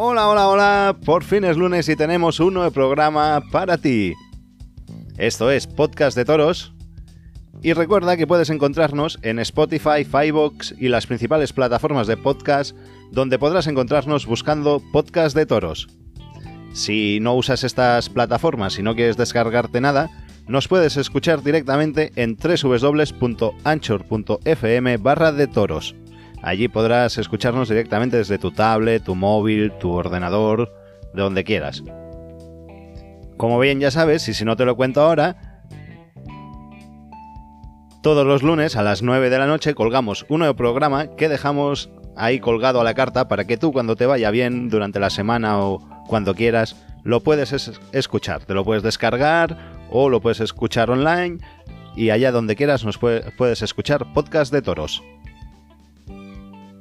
Hola, hola, hola. Por fin es lunes y tenemos un nuevo programa para ti. Esto es Podcast de Toros. Y recuerda que puedes encontrarnos en Spotify, Firebox y las principales plataformas de podcast donde podrás encontrarnos buscando Podcast de Toros. Si no usas estas plataformas y no quieres descargarte nada, nos puedes escuchar directamente en www.anchor.fm barra de toros. Allí podrás escucharnos directamente desde tu tablet, tu móvil, tu ordenador, de donde quieras. Como bien ya sabes, y si no te lo cuento ahora, todos los lunes a las 9 de la noche colgamos un nuevo programa que dejamos ahí colgado a la carta para que tú cuando te vaya bien durante la semana o cuando quieras lo puedes escuchar. Te lo puedes descargar o lo puedes escuchar online y allá donde quieras nos puedes escuchar podcast de toros.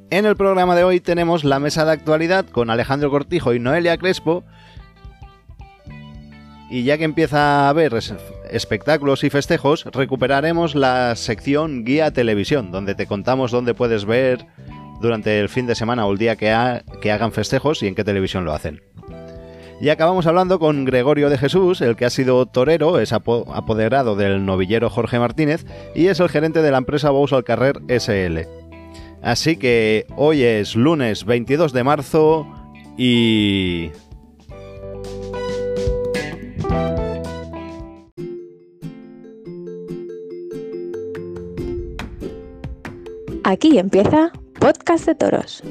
En el programa de hoy tenemos la mesa de actualidad con Alejandro Cortijo y Noelia Crespo. Y ya que empieza a haber espectáculos y festejos, recuperaremos la sección Guía Televisión, donde te contamos dónde puedes ver durante el fin de semana o el día que, hagan festejos y en qué televisión lo hacen. Y acabamos hablando con Gregorio de Jesús, el que ha sido torero, es apoderado del novillero Jorge Martínez y es el gerente de la empresa Bous Carrer SL. Así que hoy es lunes 22 de marzo y... Aquí empieza Podcast de Toros.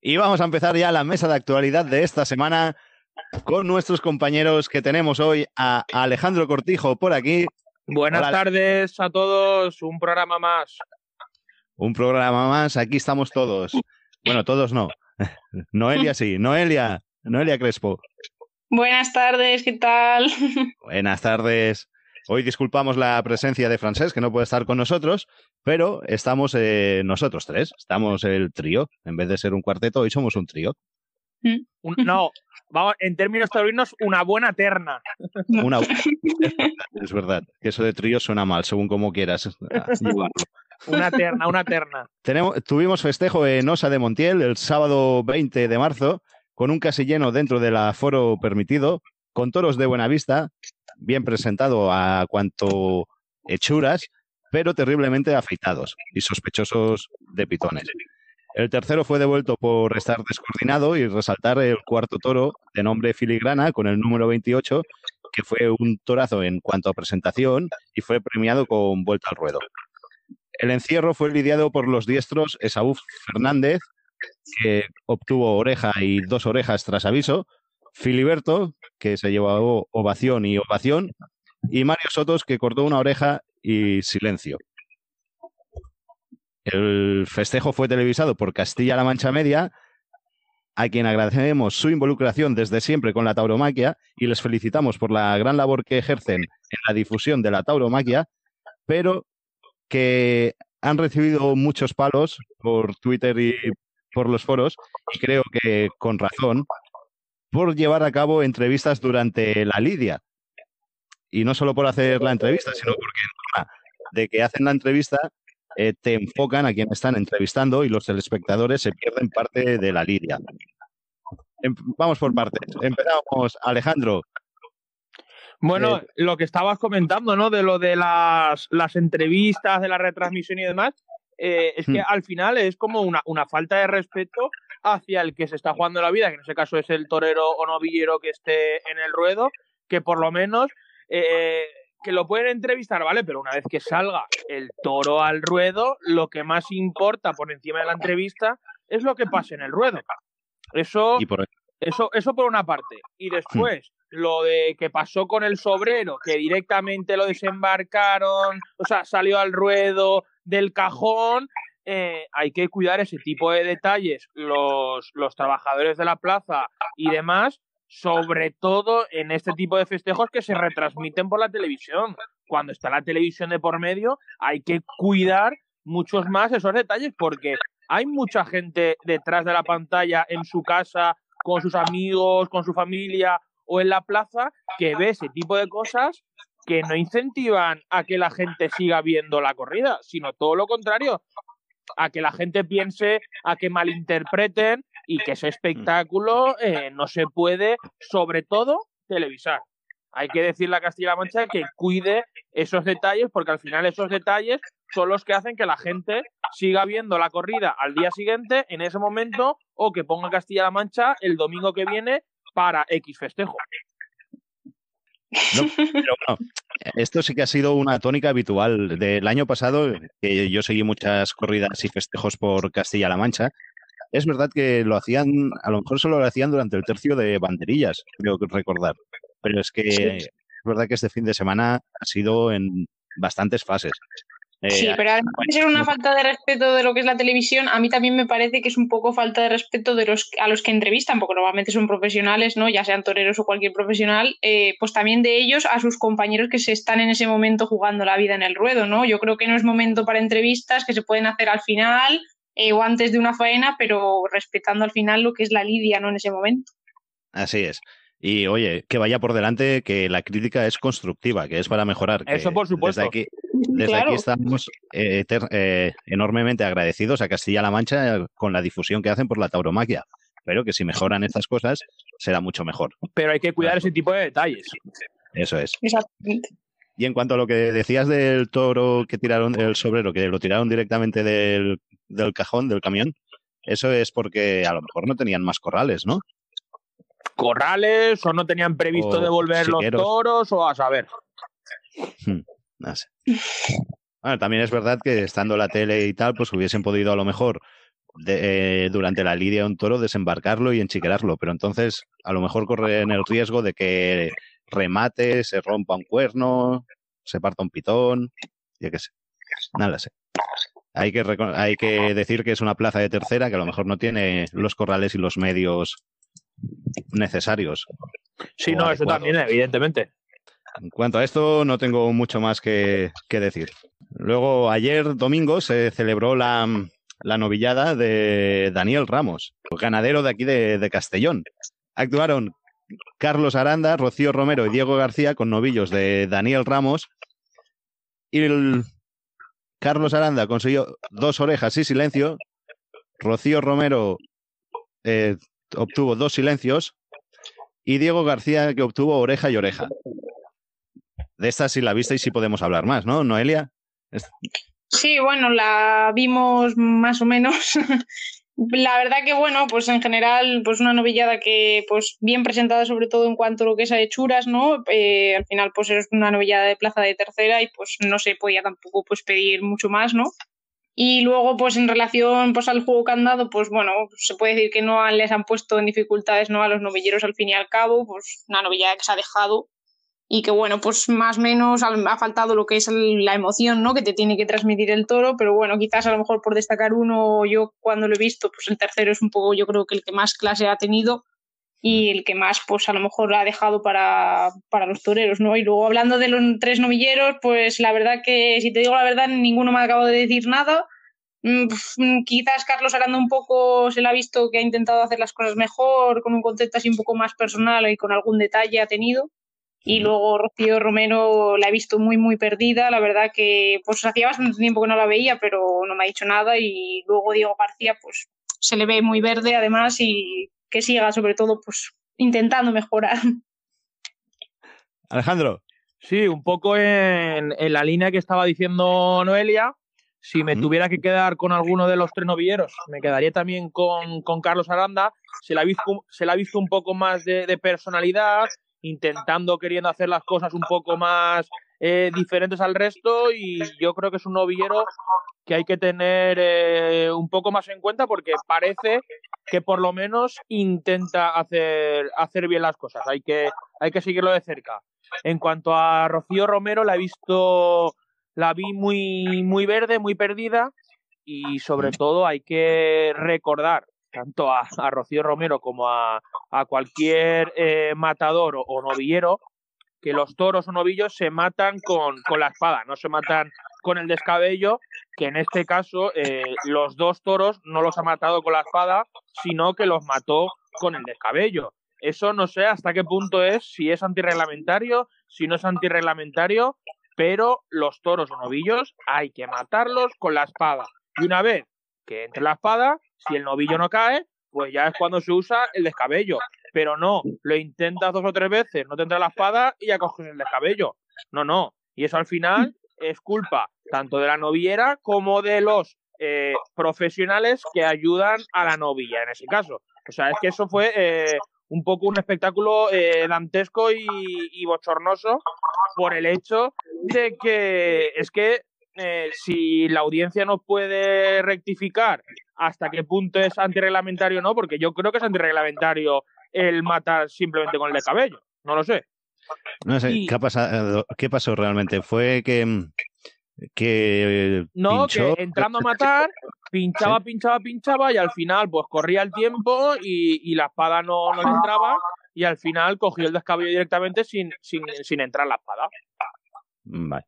Y vamos a empezar ya la mesa de actualidad de esta semana con nuestros compañeros que tenemos hoy a Alejandro Cortijo por aquí. Buenas tardes a todos, un programa más. Un programa más, aquí estamos todos. Bueno, todos no. Noelia sí, Noelia, Noelia Crespo. Buenas tardes, ¿qué tal? Buenas tardes. Hoy disculpamos la presencia de Francés, que no puede estar con nosotros, pero estamos eh, nosotros tres, estamos el trío. En vez de ser un cuarteto, hoy somos un trío. Mm. no, vamos, en términos taurinos, una buena terna. Una, es verdad, que eso de trío suena mal, según como quieras. una terna, una terna. Tenemos, tuvimos festejo en Osa de Montiel el sábado 20 de marzo, con un casi lleno dentro del aforo permitido, con toros de buena vista, bien presentado a cuanto hechuras, pero terriblemente afeitados y sospechosos de pitones. El tercero fue devuelto por estar descoordinado y resaltar el cuarto toro de nombre Filigrana con el número 28, que fue un torazo en cuanto a presentación y fue premiado con vuelta al ruedo. El encierro fue lidiado por los diestros Esaú Fernández, que obtuvo oreja y dos orejas tras aviso, Filiberto, que se llevó ovación y ovación, y Mario Sotos, que cortó una oreja y silencio. El festejo fue televisado por Castilla-La Mancha Media, a quien agradecemos su involucración desde siempre con la tauromaquia y les felicitamos por la gran labor que ejercen en la difusión de la tauromaquia, pero que han recibido muchos palos por Twitter y por los foros, y creo que con razón, por llevar a cabo entrevistas durante la lidia. Y no solo por hacer la entrevista, sino porque de que hacen la entrevista eh, te enfocan a quien están entrevistando y los telespectadores se pierden parte de la lidia. Em, vamos por partes. Empezamos, Alejandro. Bueno, eh, lo que estabas comentando, ¿no? De lo de las, las entrevistas, de la retransmisión y demás, eh, es que hmm. al final es como una, una, falta de respeto hacia el que se está jugando la vida, que en ese caso es el torero o novillero que esté en el ruedo, que por lo menos eh, que lo pueden entrevistar, ¿vale? Pero una vez que salga el toro al ruedo, lo que más importa por encima de la entrevista es lo que pase en el ruedo. Eso, eso, eso por una parte. Y después, lo de que pasó con el sobrero, que directamente lo desembarcaron, o sea, salió al ruedo del cajón. Eh, hay que cuidar ese tipo de detalles, los, los trabajadores de la plaza y demás, sobre todo en este tipo de festejos que se retransmiten por la televisión. Cuando está la televisión de por medio, hay que cuidar muchos más esos detalles porque hay mucha gente detrás de la pantalla en su casa, con sus amigos, con su familia o en la plaza que ve ese tipo de cosas que no incentivan a que la gente siga viendo la corrida, sino todo lo contrario, a que la gente piense, a que malinterpreten y que ese espectáculo eh, no se puede, sobre todo, televisar. Hay que decirle a Castilla-La Mancha que cuide esos detalles, porque al final esos detalles son los que hacen que la gente siga viendo la corrida al día siguiente, en ese momento, o que ponga Castilla-La Mancha el domingo que viene para X festejo. No, pero bueno, esto sí que ha sido una tónica habitual del año pasado, que yo seguí muchas corridas y festejos por Castilla-La Mancha. Es verdad que lo hacían, a lo mejor solo lo hacían durante el tercio de banderillas, creo que recordar. Pero es que es verdad que este fin de semana ha sido en bastantes fases. Sí, eh, pero además de ser una falta de respeto de lo que es la televisión, a mí también me parece que es un poco falta de respeto de los a los que entrevistan, porque normalmente son profesionales, ¿no? Ya sean toreros o cualquier profesional, eh, pues también de ellos a sus compañeros que se están en ese momento jugando la vida en el ruedo, ¿no? Yo creo que no es momento para entrevistas que se pueden hacer al final eh, o antes de una faena, pero respetando al final lo que es la lidia, ¿no? En ese momento. Así es. Y oye, que vaya por delante que la crítica es constructiva, que es para mejorar. Eso por supuesto. Desde aquí, desde aquí estamos eh, eh, enormemente agradecidos a Castilla-La Mancha con la difusión que hacen por la tauromaquia. Pero que si mejoran estas cosas, será mucho mejor. Pero hay que cuidar ese tipo de detalles. Eso es. Exactamente. Y en cuanto a lo que decías del toro que tiraron, el sobrero, que lo tiraron directamente del, del cajón, del camión, eso es porque a lo mejor no tenían más corrales, ¿no? corrales o no tenían previsto devolver los toros o a saber. Hmm, no sé. Bueno, también es verdad que estando la tele y tal, pues hubiesen podido a lo mejor eh, durante la lidia un toro desembarcarlo y enchiquerarlo, pero entonces a lo mejor corren el riesgo de que remate, se rompa un cuerno, se parta un pitón, ya que sé. Nada sé. Hay que, hay que decir que es una plaza de tercera que a lo mejor no tiene los corrales y los medios necesarios. Sí, no, eso también, evidentemente. En cuanto a esto, no tengo mucho más que, decir. Luego, ayer domingo se celebró la, novillada de Daniel Ramos, ganadero de aquí de, Castellón. Actuaron Carlos Aranda, Rocío Romero y Diego García con novillos de Daniel Ramos. Y Carlos Aranda consiguió dos orejas y silencio. Rocío Romero eh, obtuvo dos silencios y Diego García que obtuvo oreja y oreja. De esta sí la vista y sí podemos hablar más, ¿no, Noelia? Sí, bueno, la vimos más o menos. la verdad que bueno, pues en general, pues una novillada que pues bien presentada sobre todo en cuanto a lo que es a hechuras, ¿no? Eh, al final pues es una novillada de plaza de tercera y pues no se podía tampoco pues pedir mucho más, ¿no? Y luego, pues en relación pues, al juego que pues bueno, se puede decir que no les han puesto en dificultades ¿no? a los novilleros al fin y al cabo, pues una novillada que se ha dejado y que bueno, pues más o menos ha faltado lo que es la emoción, ¿no? Que te tiene que transmitir el toro, pero bueno, quizás a lo mejor por destacar uno, yo cuando lo he visto, pues el tercero es un poco, yo creo que el que más clase ha tenido y el que más, pues a lo mejor ha dejado para, para los toreros, ¿no? Y luego hablando de los tres novilleros, pues la verdad que, si te digo la verdad, ninguno me ha acabado de decir nada. Mm, mm, quizás Carlos Aranda un poco se le ha visto que ha intentado hacer las cosas mejor, con un concepto así un poco más personal y con algún detalle ha tenido. Y luego Rocío Romero la he visto muy, muy perdida. La verdad que pues hacía bastante tiempo que no la veía, pero no me ha dicho nada. Y luego Diego García, pues se le ve muy verde además y que siga sobre todo pues intentando mejorar. Alejandro. Sí, un poco en, en la línea que estaba diciendo Noelia. Si me tuviera que quedar con alguno de los tres novilleros, me quedaría también con, con Carlos Aranda. Se la, ha visto, se la ha visto un poco más de, de personalidad, intentando, queriendo hacer las cosas un poco más eh, diferentes al resto y yo creo que es un novillero que hay que tener eh, un poco más en cuenta porque parece que por lo menos intenta hacer, hacer bien las cosas. Hay que, hay que seguirlo de cerca. En cuanto a Rocío Romero, la he visto, la vi muy, muy verde, muy perdida y sobre todo hay que recordar tanto a, Rocío Romero como a, cualquier eh, matador o, o novillero que los toros o novillos se matan con, con la espada, no se matan con el descabello, que en este caso eh, los dos toros no los ha matado con la espada, sino que los mató con el descabello. Eso no sé hasta qué punto es, si es antirreglamentario, si no es antirreglamentario, pero los toros o novillos hay que matarlos con la espada. Y una vez que entre la espada, si el novillo no cae, pues ya es cuando se usa el descabello. Pero no, lo intentas dos o tres veces, no te entra la espada y ya coges el descabello. No, no. Y eso al final es culpa tanto de la noviera como de los eh, profesionales que ayudan a la novilla en ese caso. O sea, es que eso fue eh, un poco un espectáculo eh, dantesco y, bochornoso por el hecho de que es que si la audiencia no puede rectificar hasta qué punto es antirreglamentario o no, porque yo creo que es antirreglamentario el matar simplemente con el de cabello, no lo sé. No sé, ¿qué, ha pasado, ¿qué pasó realmente? Fue que que no, que entrando a matar, pinchaba, pinchaba, pinchaba y al final pues corría el tiempo y, la espada no, no, le entraba y al final cogió el descabello directamente sin, sin, sin entrar la espada. Vale.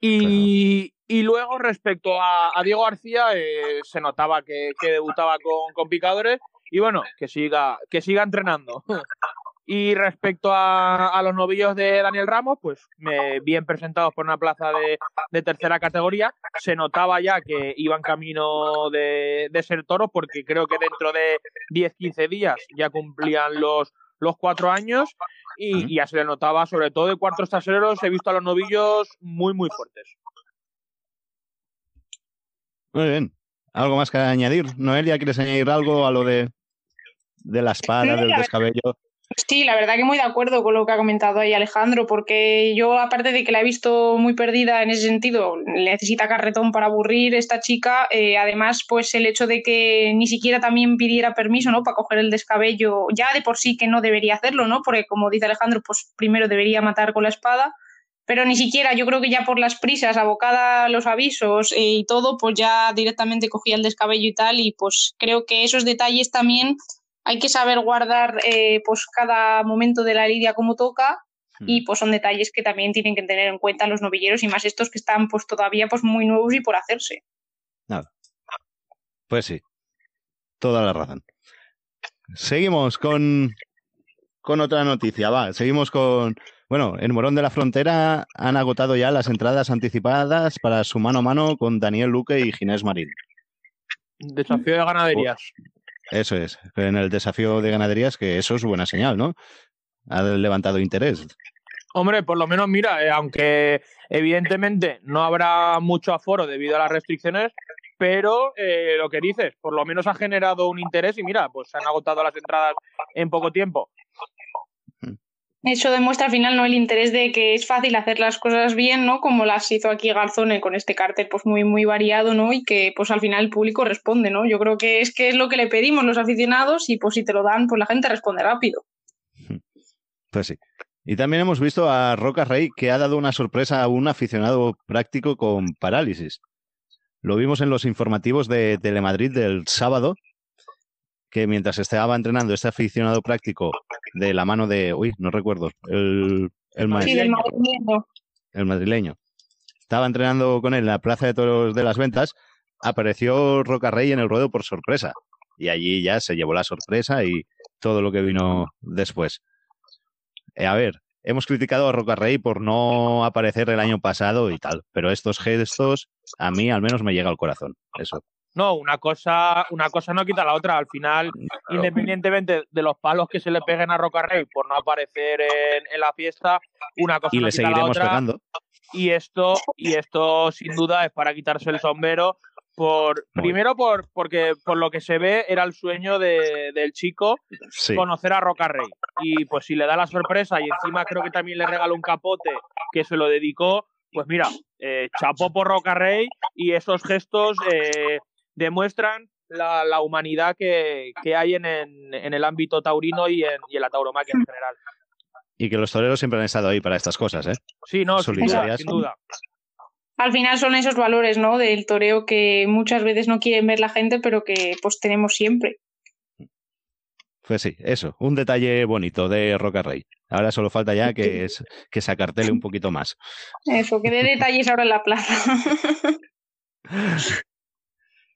Y, y luego respecto a, Diego García eh, se notaba que, que debutaba con, con, picadores y bueno, que siga, que siga entrenando. Y respecto a, los novillos de Daniel Ramos, pues bien presentados por una plaza de, tercera categoría. Se notaba ya que iban camino de, ser toros, porque creo que dentro de 10-15 días ya cumplían los, los cuatro años. Y, ya se le notaba, sobre todo de cuartos traseros, he visto a los novillos muy, muy fuertes. Muy bien. ¿Algo más que añadir? Noelia, ¿quieres añadir algo a lo de, de la espada, del descabello? Sí, la verdad que muy de acuerdo con lo que ha comentado ahí Alejandro, porque yo, aparte de que la he visto muy perdida en ese sentido, necesita carretón para aburrir esta chica, eh, además, pues el hecho de que ni siquiera también pidiera permiso, ¿no? Para coger el descabello, ya de por sí que no debería hacerlo, ¿no? Porque como dice Alejandro, pues primero debería matar con la espada, pero ni siquiera, yo creo que ya por las prisas, abocada a los avisos eh, y todo, pues ya directamente cogía el descabello y tal, y pues creo que esos detalles también hay que saber guardar eh, pues cada momento de la lidia como toca y pues son detalles que también tienen que tener en cuenta los novilleros y más estos que están pues todavía pues muy nuevos y por hacerse. Nada. Pues sí, toda la razón. Seguimos con, con otra noticia, va. Seguimos con, bueno, en Morón de la Frontera han agotado ya las entradas anticipadas para su mano a mano con Daniel Luque y Ginés Marín. Desafío de ganaderías. Eso es, en el desafío de ganaderías, que eso es buena señal, ¿no? Ha levantado interés. Hombre, por lo menos mira, eh, aunque evidentemente no habrá mucho aforo debido a las restricciones, pero eh, lo que dices, por lo menos ha generado un interés y mira, pues se han agotado las entradas en poco tiempo. Eso demuestra al final no el interés de que es fácil hacer las cosas bien, ¿no? Como las hizo aquí Garzone con este cartel pues muy muy variado, ¿no? Y que pues al final el público responde, ¿no? Yo creo que es que es lo que le pedimos los aficionados y pues si te lo dan, pues la gente responde rápido. Pues sí. Y también hemos visto a Roca Rey que ha dado una sorpresa a un aficionado práctico con parálisis. Lo vimos en los informativos de Telemadrid del sábado, que mientras estaba entrenando este aficionado práctico de la mano de, uy, no recuerdo, el, el madrileño. El madrileño. Estaba entrenando con él en la Plaza de Toros de las Ventas, apareció Roca Rey en el ruedo por sorpresa. Y allí ya se llevó la sorpresa y todo lo que vino después. Eh, a ver, hemos criticado a Roca Rey por no aparecer el año pasado y tal, pero estos gestos a mí al menos me llega al corazón. Eso. No, una cosa, una cosa no quita la otra. Al final, independientemente de los palos que se le peguen a Roca Rey por no aparecer en, la fiesta, una cosa no quita la otra. Y esto, y esto sin duda es para quitarse el sombrero. Por, primero por, porque por lo que se ve era el sueño del chico conocer a Roca Rey. Y pues si le da la sorpresa y encima creo que también le regaló un capote que se lo dedicó, pues mira, eh, chapó por Roca Rey y esos gestos eh, demuestran la, humanidad que, hay en, el ámbito taurino y en, la tauromaquia en general. Y que los toreros siempre han estado ahí para estas cosas, ¿eh? Sí, no, sin duda, Al final son esos valores, ¿no? Del toreo que muchas veces no quieren ver la gente, pero que pues tenemos siempre. Pues sí, eso, un detalle bonito de Roca Rey. Ahora solo falta ya que, es, que se acartele un poquito más. Eso, que dé detalles ahora en la plaza.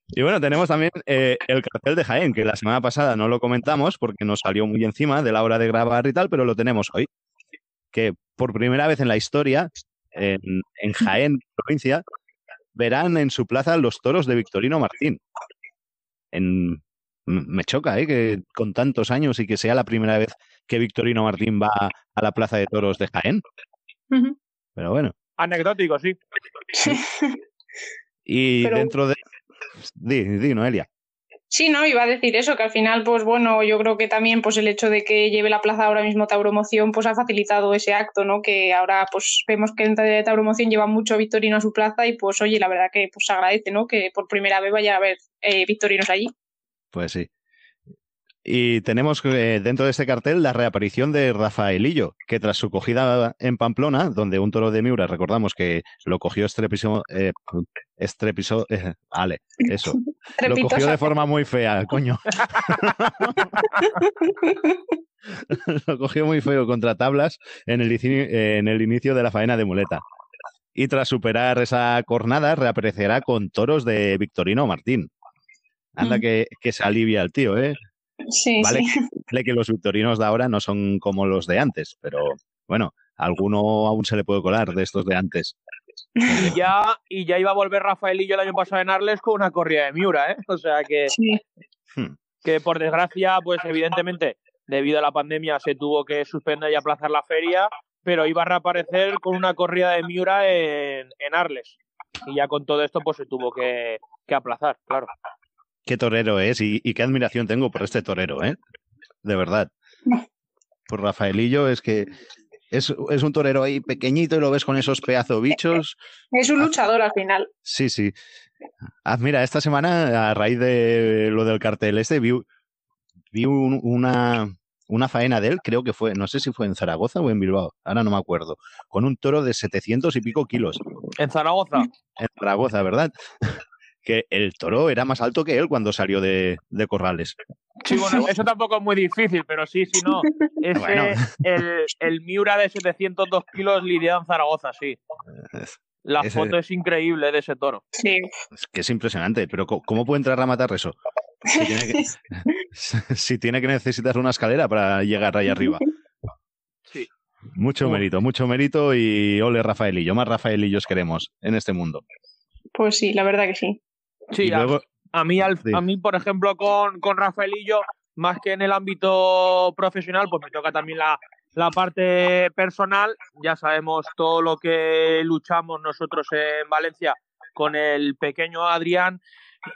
Y bueno, tenemos también eh, el cartel de Jaén, que la semana pasada no lo comentamos porque nos salió muy encima de la hora de grabar y tal, pero lo tenemos hoy. Que por primera vez en la historia, en, Jaén, provincia, verán en su plaza los toros de Victorino Martín. en, me choca, ¿eh? Que con tantos años y que sea la primera vez que Victorino Martín va a la Plaza de Toros de Jaén. Pero bueno. Anecdótico, sí. y dentro de... Di, di, Noelia. Sí, no, iba a decir eso, que al final, pues bueno, yo creo que también pues el hecho de que lleve la plaza ahora mismo Tauromoción, pues ha facilitado ese acto, ¿no? Que ahora pues vemos que en Tauromoción lleva mucho Victorino a su plaza y pues oye, la verdad que pues se agradece, ¿no? Que por primera vez vaya a haber eh, Victorinos allí. Pues sí. Y tenemos eh, dentro de este cartel la reaparición de Rafaelillo, que tras su cogida en Pamplona, donde un toro de Miura, recordamos que lo cogió estrepiso, eh, estrepiso, eh, vale, eso, lo cogió de forma muy fea, coño. lo cogió muy feo contra tablas en el, en el inicio de la faena de muleta. Y tras superar esa cornada, reaparecerá con toros de Victorino Martín. Anda mm. que, que se alivia el tío, ¿eh? Sí, vale, sí. Que, los victorinos de ahora no son como los de antes, pero bueno, alguno aún se le puede colar de estos de antes. Y ya, y ya iba a volver Rafaelillo el año pasado en Arles con una corrida de Miura, ¿eh? O sea que, hmm. que por desgracia, pues evidentemente, debido a la pandemia se tuvo que suspender y aplazar la feria, pero iba a reaparecer con una corrida de Miura en, en Arles. Y ya con todo esto, pues se tuvo que, que aplazar, claro qué torero es y, qué admiración tengo por este torero, ¿eh? De verdad. Por Rafaelillo es que es, un torero ahí pequeñito y lo ves con esos pedazos bichos. Es un luchador al final. Sí, sí. Ah, mira, esta semana, a raíz de lo del cartel este, vi, vi una, una faena de él, creo que fue, no sé si fue en Zaragoza o en Bilbao, ahora no me acuerdo, con un toro de 700 y pico kilos. En Zaragoza. En Zaragoza, ¿verdad? Que el toro era más alto que él cuando salió de, Corrales. Sí, bueno, eso tampoco es muy difícil, pero sí, sí, no. Ese, el, el, Miura de 702 kilos lidiado en Zaragoza, sí. La foto es increíble de ese toro. Sí. Es que es impresionante, pero ¿cómo puede entrar a matar eso? Si tiene que, si tiene que necesitar una escalera para llegar ahí arriba. Sí. Mucho mérito, mucho mérito y ole Rafaelillo, más Rafaelillos queremos en este mundo. Pues sí, la verdad que sí. Sí, a, mí, a mí, por ejemplo, con, con Rafaelillo, más que en el ámbito profesional, pues me toca también la, la parte personal. Ya sabemos todo lo que luchamos nosotros en Valencia con el pequeño Adrián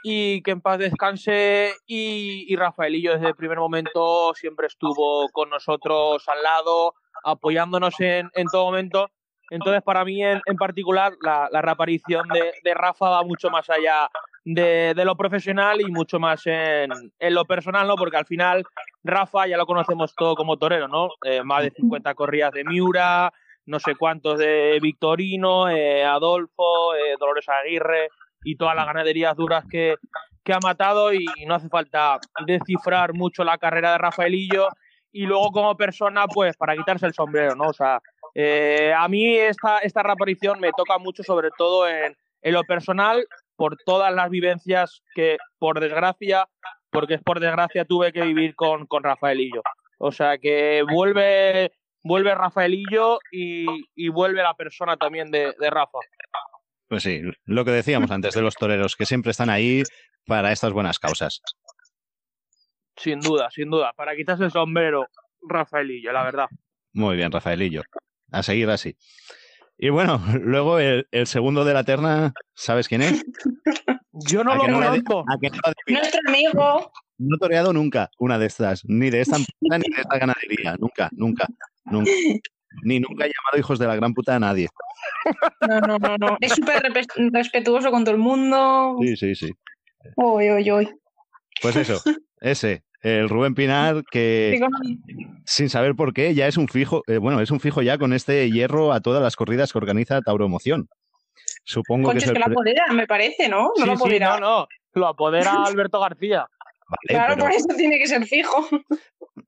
y que en paz descanse y, y, Rafaelillo desde el primer momento siempre estuvo con nosotros al lado, apoyándonos en, en todo momento. Entonces, para mí en, en particular, la, la reaparición de, de, Rafa va mucho más allá de, lo profesional y mucho más en, lo personal, ¿no? Porque al final Rafa ya lo conocemos todo como torero, ¿no? Eh, más de 50 corridas de Miura, no sé cuántos de Victorino, eh, Adolfo, eh, Dolores Aguirre y todas las ganaderías duras que, que ha matado y no hace falta descifrar mucho la carrera de Rafaelillo y luego como persona, pues para quitarse el sombrero, ¿no? O sea, a mí esta, esta reaparición me toca mucho sobre todo en, en lo personal por todas las vivencias que, por desgracia, porque es por desgracia, tuve que vivir con, con Rafaelillo. O sea que vuelve, vuelve Rafaelillo y, y vuelve la persona también de, de Rafa. Pues sí, lo que decíamos antes de los toreros, que siempre están ahí para estas buenas causas. Sin duda, sin duda. Para quitarse el sombrero, Rafaelillo, la verdad. Muy bien, Rafaelillo. A seguir así. Y bueno, luego el, segundo de la terna, ¿sabes quién es? Yo no lo conozco. Nuestro amigo. No he toreado nunca una de estas, ni de esta empresa ni de esta ganadería. Nunca, nunca, nunca. Ni nunca he llamado hijos de la gran puta a nadie. No, no, no, no. Es súper respetuoso con todo el mundo. Sí, sí, sí. Uy, uy, uy. Pues eso, ese el Rubén Pinar, que sin saber por qué, ya es un fijo, eh, bueno, es un fijo ya con este hierro a todas las corridas que organiza Tauro Emoción. Supongo que es, que lo apodera, me parece, ¿no? No lo apodera. no, no, lo apodera Alberto García. claro, por eso tiene que ser fijo.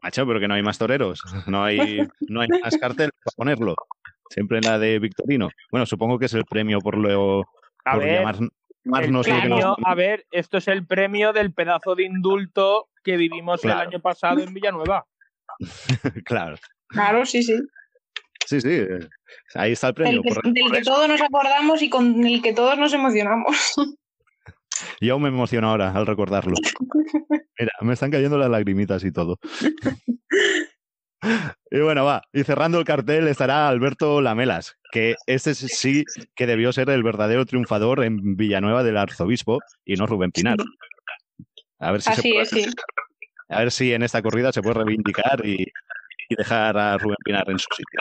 Macho, pero que no hay más toreros, no hay, no hay más cartel para ponerlo. Siempre en la de Victorino. Bueno, supongo que es el premio por lo por llamar, a ver, esto es el premio del pedazo de indulto que vivimos el año pasado en Villanueva. claro. Claro, sí, sí. Sí, sí. Eh, ahí está el premio. del que todos nos acordamos y con el que todos nos emocionamos. Yo me emociono ahora al recordarlo. Mira, me están cayendo las lagrimitas y todo. Y bueno, va. Y cerrando el cartel estará Alberto Lamelas, que este sí que debió ser el verdadero triunfador en Villanueva del Arzobispo y no Rubén Pinar. A ver si, Así es, sí. a ver si en esta corrida se puede reivindicar y, y dejar a Rubén Pinar en su sitio.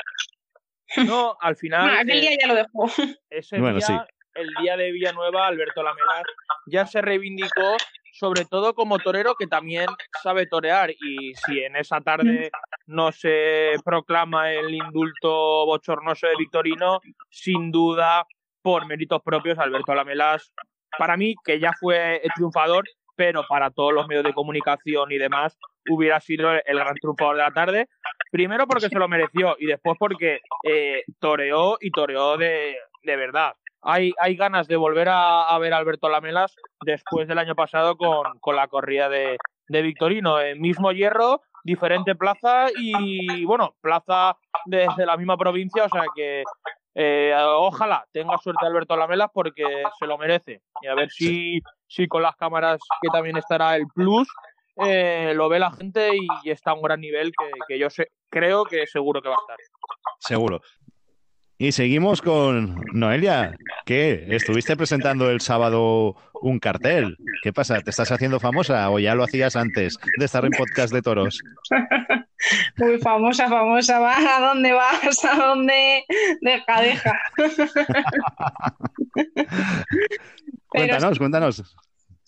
No, al final. Bueno, aquel día ya lo dejó. ese Bueno, día, sí. el día de Villanueva, Alberto Lamelas ya se reivindicó, sobre todo como torero que también sabe torear. Y si en esa tarde no se proclama el indulto bochornoso de Victorino, sin duda, por méritos propios, Alberto Lamelas, para mí, que ya fue el triunfador, pero para todos los medios de comunicación y demás, hubiera sido el gran triunfador de la tarde. Primero porque se lo mereció y después porque eh, toreó y toreó de, de verdad. Hay, hay ganas de volver a, a ver a Alberto Lamelas después del año pasado con, con la corrida de, de Victorino. El mismo hierro, diferente plaza y, bueno, plaza desde la misma provincia, o sea que eh, ojalá tenga suerte Alberto Lamelas porque se lo merece. Y a ver si, si con las cámaras, que también estará el plus, eh, lo ve la gente y está a un gran nivel que, que yo sé, creo que seguro que va a estar. Seguro. Y seguimos con Noelia. ¿Qué? ¿Estuviste presentando el sábado un cartel? ¿Qué pasa? ¿Te estás haciendo famosa o ya lo hacías antes de estar en podcast de toros? Muy famosa, famosa. Va, ¿A dónde vas? ¿A dónde? Deja, deja. Cuéntanos, cuéntanos.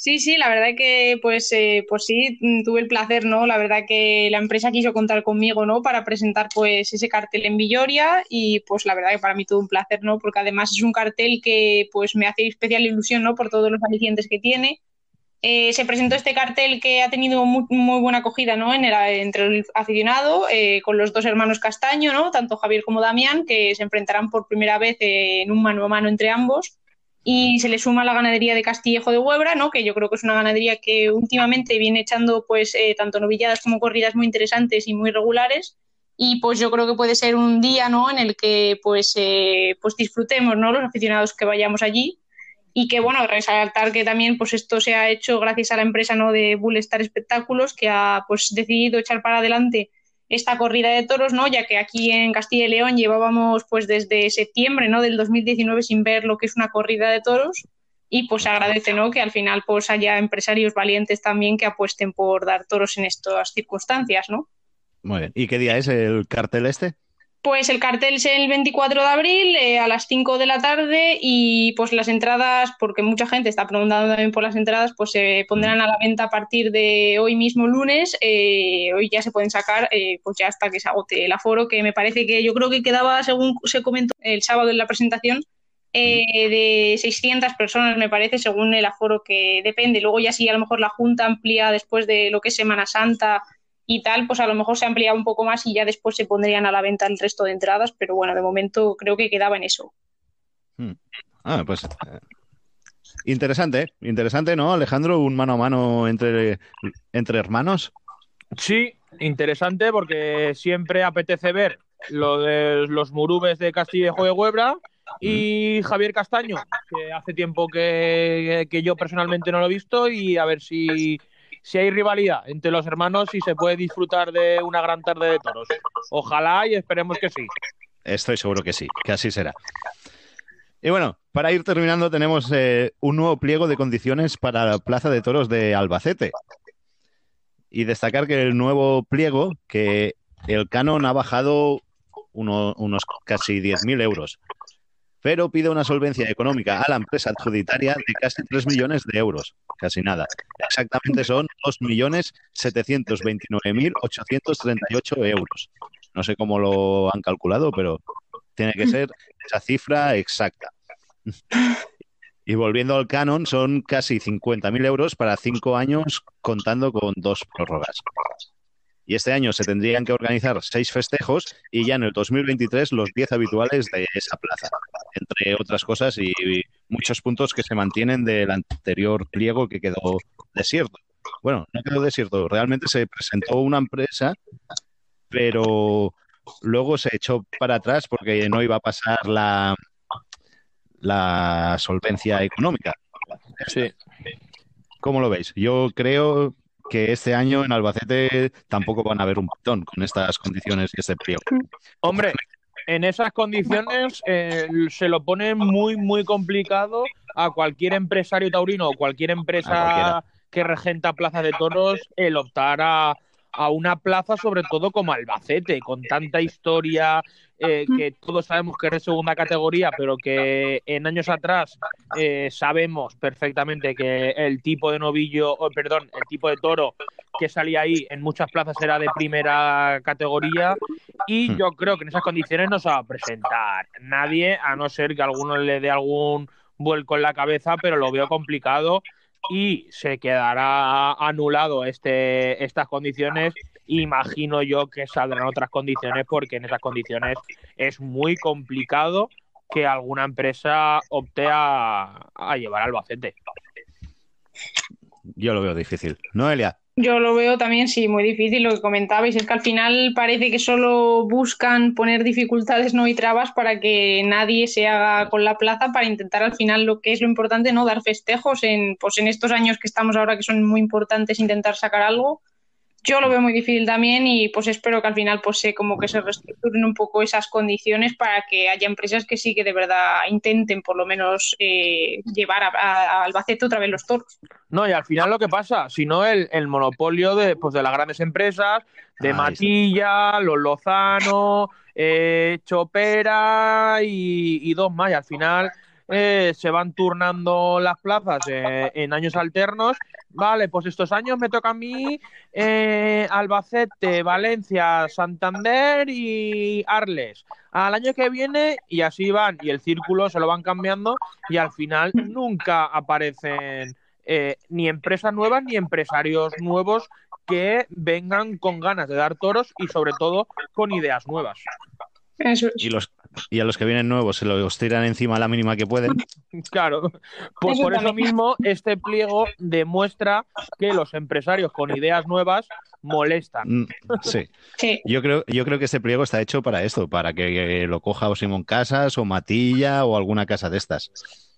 Sí, sí, la verdad que pues, eh, pues sí, mm, tuve el placer, ¿no? La verdad que la empresa quiso contar conmigo, ¿no? Para presentar pues ese cartel en Villoria y pues la verdad que para mí todo un placer, ¿no? Porque además es un cartel que pues me hace especial ilusión, ¿no? Por todos los alicientes que tiene. Eh, se presentó este cartel que ha tenido muy, buena acogida, ¿no? En el, entre el aficionado, eh, con los dos hermanos Castaño, ¿no? Tanto Javier como Damián, que se enfrentarán por primera vez eh, en un mano a mano entre ambos y se le suma la ganadería de Castillejo de Huebra, ¿no? que yo creo que es una ganadería que últimamente viene echando pues tanto novilladas como corridas muy interesantes y muy regulares y pues yo creo que puede ser un día ¿no? en el que pues, pues disfrutemos ¿no? los aficionados que vayamos allí y que bueno, resaltar que también pues esto se ha hecho gracias a la empresa ¿no? de Bullstar Espectáculos que ha pues decidido echar para adelante esta corrida de toros, ¿no? Ya que aquí en Castilla y León llevábamos pues desde septiembre, ¿no? Del 2019 sin ver lo que es una corrida de toros y pues agradece, ¿no? Que al final pues haya empresarios valientes también que apuesten por dar toros en estas circunstancias, ¿no? Muy bien. ¿Y qué día es el cartel este? Pues el cartel es el 24 de abril eh, a las 5 de la tarde y pues las entradas, porque mucha gente está preguntando también por las entradas, pues se pondrán a la venta a partir de hoy mismo lunes. Eh, hoy ya se pueden sacar, eh, pues ya hasta que se agote el aforo, que me parece que yo creo que quedaba, según se comentó el sábado en la presentación, eh, de 600 personas, me parece, según el aforo que depende. Luego ya si a lo mejor la Junta amplía después de lo que es Semana Santa y tal, pues a lo mejor se amplía un poco más y ya después se pondrían a la venta el resto de entradas, pero bueno, de momento creo que quedaba en eso. Hmm. Ah, pues eh, interesante, interesante, ¿no, Alejandro? Un mano a mano entre, entre hermanos. Sí, interesante porque siempre apetece ver lo de los murubes de Castillejo de Huebra y Javier Castaño, que hace tiempo que, que yo personalmente no lo he visto y a ver si, si hay rivalidad entre los hermanos y se puede disfrutar de una gran tarde de toros. Ojalá y esperemos que sí. Estoy seguro que sí, que así será. Y bueno, para ir terminando tenemos eh, un nuevo pliego de condiciones para la Plaza de Toros de Albacete. Y destacar que el nuevo pliego, que el canon ha bajado uno- unos casi 10.000 euros, pero pide una solvencia económica a la empresa adjudicataria de casi 3 millones de euros, casi nada. Exactamente son 2.729.838 euros. No sé cómo lo han calculado, pero tiene que ser esa cifra exacta. Y volviendo al canon, son casi 50.000 euros para cinco años contando con dos prórrogas. Y este año se tendrían que organizar seis festejos y ya en el 2023 los 10 habituales de esa plaza, entre otras cosas y muchos puntos que se mantienen del anterior pliego que quedó desierto. Bueno, no quedó desierto, realmente se presentó una empresa, pero luego se echó para atrás porque no iba a pasar la, la solvencia económica. Sí. ¿Cómo lo veis? Yo creo que este año en Albacete tampoco van a haber un pitón con estas condiciones y este. Hombre, en esas condiciones eh, se lo pone muy, muy complicado a cualquier empresario taurino o cualquier empresa que regenta plazas de toros el optar a, a una plaza, sobre todo como Albacete, con tanta historia, eh, que todos sabemos que es de segunda categoría, pero que en años atrás eh, sabemos perfectamente que el tipo de novillo, o perdón, el tipo de toro que salía ahí en muchas plazas era de primera categoría y hmm. yo creo que en esas condiciones no se va a presentar nadie, a no ser que alguno le dé algún vuelco en la cabeza, pero lo veo complicado y se quedará anulado este, estas condiciones. Imagino yo que saldrán otras condiciones porque en esas condiciones es muy complicado que alguna empresa opte a, a llevar Albacete. Yo lo veo difícil. Noelia. Yo lo veo también, sí, muy difícil. Lo que comentabais es que al final parece que solo buscan poner dificultades no y trabas para que nadie se haga con la plaza para intentar al final lo que es lo importante, no dar festejos en, pues en estos años que estamos ahora que son muy importantes intentar sacar algo yo lo veo muy difícil también y pues espero que al final pues se como que se reestructuren un poco esas condiciones para que haya empresas que sí que de verdad intenten por lo menos eh, llevar a, Albacete otra vez los toros. No, y al final lo que pasa, si no el, monopolio de, pues de las grandes empresas, de Matilla, Los Lozano, eh, Chopera y, y dos más, y al final eh, se van turnando las plazas eh, en años alternos. Vale, pues estos años me toca a mí eh, Albacete, Valencia, Santander y Arles. Al año que viene y así van y el círculo se lo van cambiando y al final nunca aparecen ni empresas nuevas ni empresarios nuevos que vengan con ganas de dar toros y sobre todo con ideas nuevas. Y los, y a los que vienen nuevos se los tiran encima a la mínima que pueden. Claro, pues por eso mismo este pliego demuestra que los empresarios con ideas nuevas molestan. Mm, sí. Yo creo, yo creo que este pliego está hecho para esto, para que lo coja o Simón Casas o Matilla o alguna casa de estas.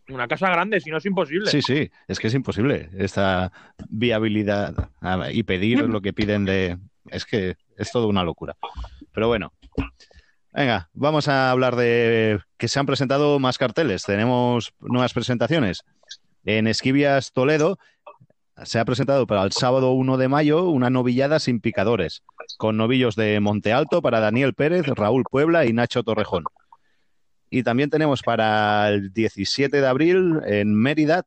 Una casa grande, si no es imposible. Sí, sí, es que es imposible esta viabilidad y pedir lo que piden de... Es que es todo una locura. Pero bueno, Venga, vamos a hablar de que se han presentado más carteles. Tenemos nuevas presentaciones. En Esquivias Toledo se ha presentado para el sábado 1 de mayo una novillada sin picadores, con novillos de Monte Alto para Daniel Pérez, Raúl Puebla y Nacho Torrejón. Y también tenemos para el 17 de abril en Mérida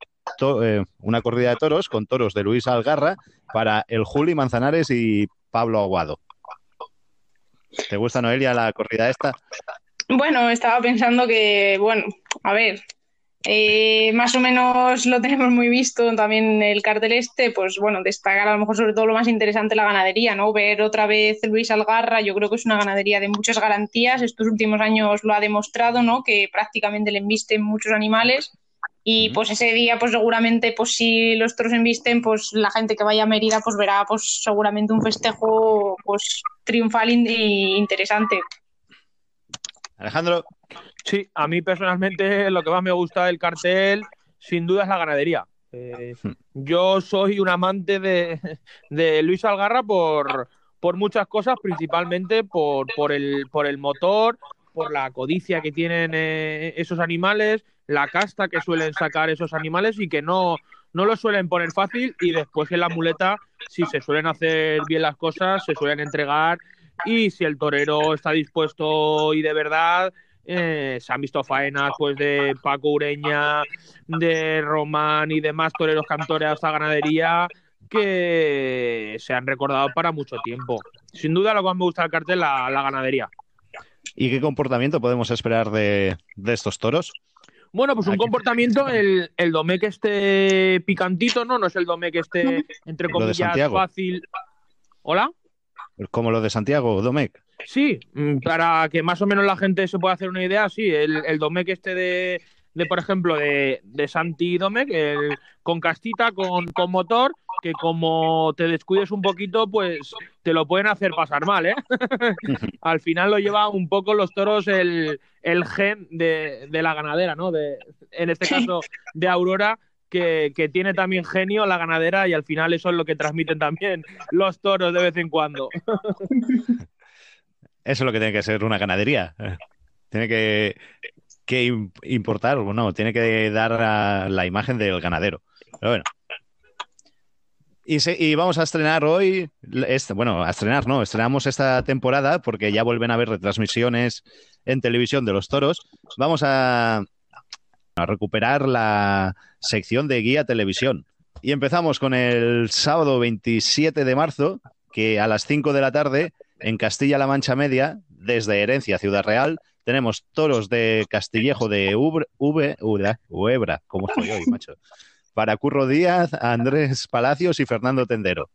eh, una corrida de toros con toros de Luis Algarra para el Juli Manzanares y Pablo Aguado. ¿Te gusta, Noelia, la corrida esta? Bueno, estaba pensando que, bueno, a ver, eh, más o menos lo tenemos muy visto también el cartel este, pues bueno, destacar a lo mejor sobre todo lo más interesante la ganadería, ¿no? Ver otra vez Luis Algarra, yo creo que es una ganadería de muchas garantías, estos últimos años lo ha demostrado, ¿no? Que prácticamente le embisten muchos animales y pues ese día, pues seguramente, pues si los toros embisten, pues la gente que vaya a Mérida, pues verá, pues seguramente un festejo, pues triunfal e interesante. Alejandro. Sí, a mí personalmente lo que más me gusta del cartel, sin duda, es la ganadería. Eh, hmm. yo soy un amante de, de Luis Algarra por, por muchas cosas, principalmente por, por, el, por el motor, por la codicia que tienen eh, esos animales, la casta que suelen sacar esos animales y que no, no lo suelen poner fácil y después en la muleta, si se suelen hacer bien las cosas, se suelen entregar y si el torero está dispuesto y de verdad, eh, se han visto faenas pues de Paco Ureña, de Román y demás toreros cantores a esta ganadería que se han recordado para mucho tiempo. Sin duda lo que más me gusta del cartel, la, la ganadería. ¿Y qué comportamiento podemos esperar de, estos toros? Bueno, pues un comportamiento, el, el domé que esté picantito, ¿no? No es el domé que esté, entre comillas, fácil. ¿Hola? Como lo de Santiago, Domecq. Sí, mm, para que más o menos la gente se pueda hacer una idea, sí, el, el Domecq este de, de, por ejemplo, de, de Santi Domecq, el, con castita, con, con motor, que como te descuides un poquito, pues te lo pueden hacer pasar mal, ¿eh? Al final lo lleva un poco los toros el, el gen de, de la ganadera, ¿no? De, en este caso de Aurora, que, que, tiene también genio la ganadera y al final eso es lo que transmiten también los toros de vez en cuando. Eso es lo que tiene que ser una ganadería. Tiene que, que importar, bueno, tiene que dar la imagen del ganadero. Pero bueno. Y, vamos a estrenar hoy, este, bueno, a estrenar, no, estrenamos esta temporada porque ya vuelven a haber retransmisiones en televisión de los toros. Vamos a, a recuperar la sección de guía televisión. Y empezamos con el sábado 27 de marzo, que a las 5 de la tarde, en Castilla-La Mancha Media, desde Herencia, Ciudad Real, tenemos toros de Castillejo de Uebra, como estoy hoy, macho, para Curro Díaz, Andrés Palacios y Fernando Tendero.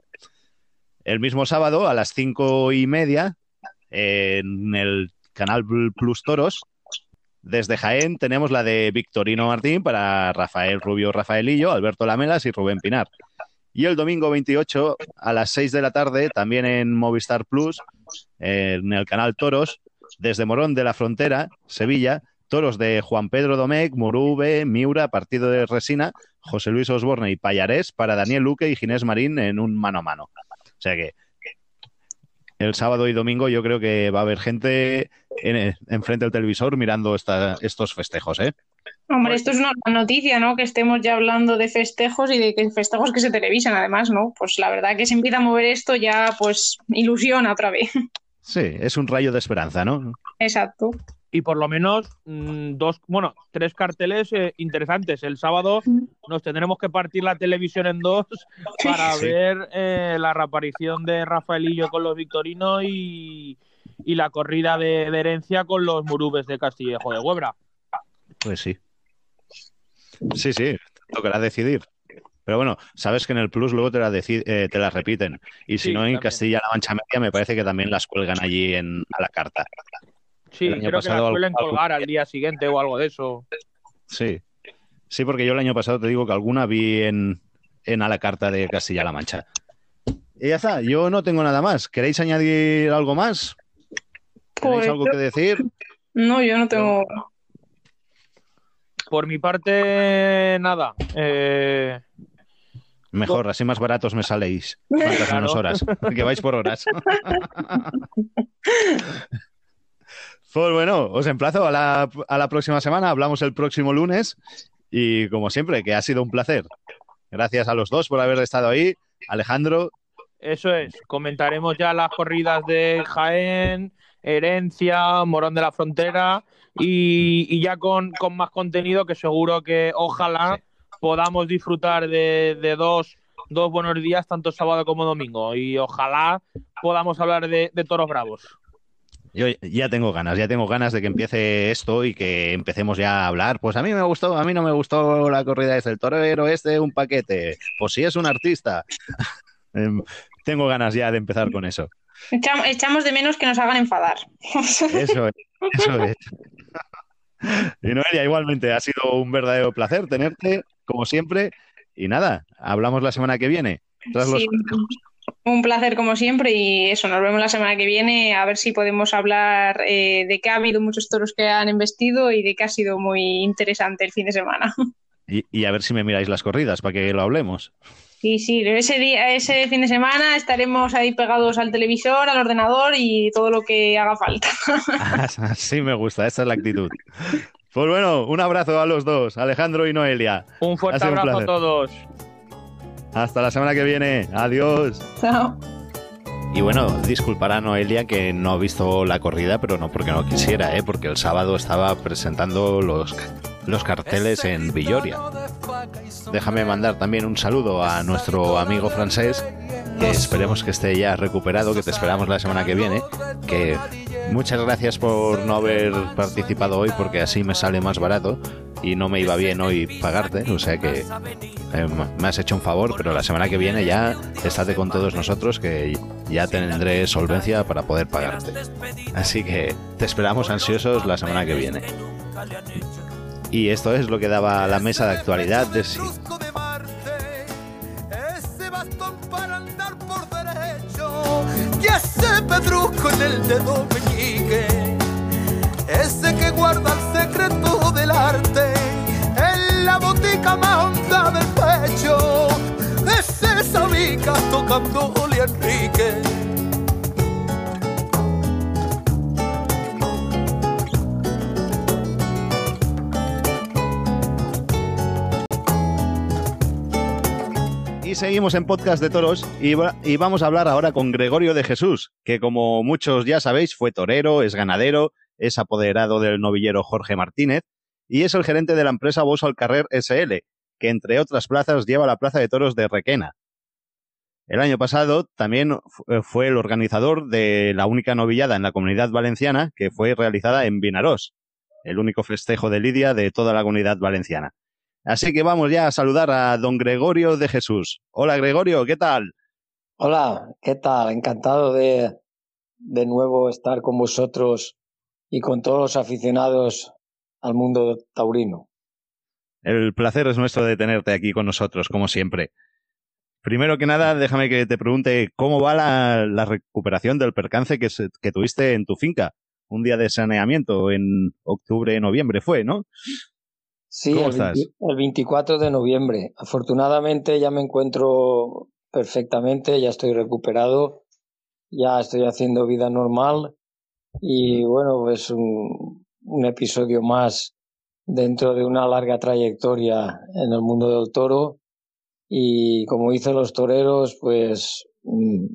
El mismo sábado, a las cinco y media, en el canal Plus Toros, desde Jaén tenemos la de Victorino Martín para Rafael Rubio Rafaelillo, Alberto Lamelas y Rubén Pinar. Y el domingo 28 a las 6 de la tarde, también en Movistar Plus, en el canal Toros, desde Morón de la Frontera, Sevilla, toros de Juan Pedro Domecq, Morube, Miura, Partido de Resina, José Luis Osborne y Payarés para Daniel Luque y Ginés Marín en un mano a mano. O sea que el sábado y domingo yo creo que va a haber gente en, frente del televisor mirando estos festejos, ¿eh? Hombre, esto es una noticia, ¿no? Que estemos ya hablando de festejos y de que festejos que se televisan, además, ¿no? Pues la verdad que se empieza a mover esto ya, pues, ilusiona otra vez. Sí, es un rayo de esperanza, ¿no? Exacto. Y por lo menos mm, dos, bueno, tres carteles eh, interesantes. El sábado nos tendremos que partir la televisión en dos para ver eh, la reaparición de Rafaelillo con los victorinos y, la corrida de, herencia con los murubes de Castillejo de Huebra. Pues sí. Sí, sí, tocará decidir. Pero bueno, sabes que en el Plus luego te la, eh, te la repiten. Y si no, en Castilla-La Mancha Media me parece que también las cuelgan allí en, a la carta. Sí, creo que las suelen colgar al día siguiente o algo de eso. Sí. Sí, porque yo el año pasado te digo que alguna vi en, en a la carta de Castilla-La Mancha. Y ya está, yo no tengo nada más. ¿Queréis añadir algo más? ¿Tenéis pues algo que decir? No, yo no tengo. Por mi parte, nada. Eh, Mejor, así más baratos me saléis. Cuántas horas, que vais por horas. pues bueno, os emplazo a la, a la próxima semana. Hablamos el próximo lunes. Y como siempre, que ha sido un placer. Gracias a los dos por haber estado ahí. Alejandro. Eso es. Comentaremos ya las corridas de Jaén, Herencia, Morón de la Frontera y, ya con, más contenido que seguro que ojalá podamos disfrutar de, dos, buenos días, tanto sábado como domingo. Y ojalá podamos hablar de, toros bravos. Yo ya tengo ganas, ya tengo ganas de que empiece esto y que empecemos ya a hablar. Pues a mí me gustó, a mí no me gustó la corrida este, el torero este, un paquete. Pues si es un artista. Em, tengo ganas ya de empezar con eso. Echamos de menos que nos hagan enfadar. Eso es, eso es. Y Noelia, igualmente, ha sido un verdadero placer tenerte, como siempre. Y nada, hablamos la semana que viene. un placer como siempre y eso, nos vemos la semana que viene a ver si podemos hablar eh, de que ha habido muchos toros que han investido y de que ha sido muy interesante el fin de semana. Y, y a ver si me miráis las corridas para que lo hablemos. Sí, sí, ese, día, ese fin de semana estaremos ahí pegados al televisor, al ordenador y todo lo que haga falta. Así me gusta, esa es la actitud. Pues bueno, un abrazo a los dos, Alejandro y Noelia. Un fuerte abrazo a todos. Hasta la semana que viene. Adiós. Chao. Y bueno, disculpará Noelia que no ha visto la corrida, pero no porque no quisiera, ¿eh? porque el sábado estaba presentando los, los carteles en Villoria. Déjame mandar también un saludo a nuestro amigo francés, que esperemos que esté ya recuperado, que te esperamos la semana que viene. Que muchas gracias por no haber participado hoy, porque así me sale más barato y no me iba bien hoy pagarte, o sea que eh, me has hecho un favor, pero la semana que viene ya estate con todos nosotros que ya tendré solvencia para poder pagarte. Así que te esperamos ansiosos la semana que viene. Y esto es lo que daba la mesa de actualidad de sí. y ese pedrusco en el dedo meñique, ese que guarda el secreto del arte en la botica más honda del pecho, ese sabica tocando Oli Enrique. Seguimos en Podcast de Toros y, vamos a hablar ahora con Gregorio de Jesús, que como muchos ya sabéis fue torero, es ganadero, es apoderado del novillero Jorge Martínez y es el gerente de la empresa Bosso al Carrer SL, que entre otras plazas lleva la Plaza de Toros de Requena. El año pasado también eh, fue el organizador de la única novillada en la comunidad valenciana que fue realizada en Vinarós, el único festejo de Lidia de toda la comunidad valenciana. Así que vamos ya a saludar a don Gregorio de Jesús. Hola Gregorio, ¿qué tal? Hola, ¿qué tal? Encantado de de nuevo estar con vosotros y con todos los aficionados al mundo taurino. El placer es nuestro de tenerte aquí con nosotros, como siempre. Primero que nada, déjame que te pregunte cómo va la, recuperación del percance que, que tuviste en tu finca. Un día de saneamiento en octubre, noviembre fue, ¿no? Sí, el, el 24 de noviembre. Afortunadamente ya me encuentro perfectamente, ya estoy recuperado, ya estoy haciendo vida normal y bueno, es un, un episodio más dentro de una larga trayectoria en el mundo del toro y como dicen los toreros, pues mm,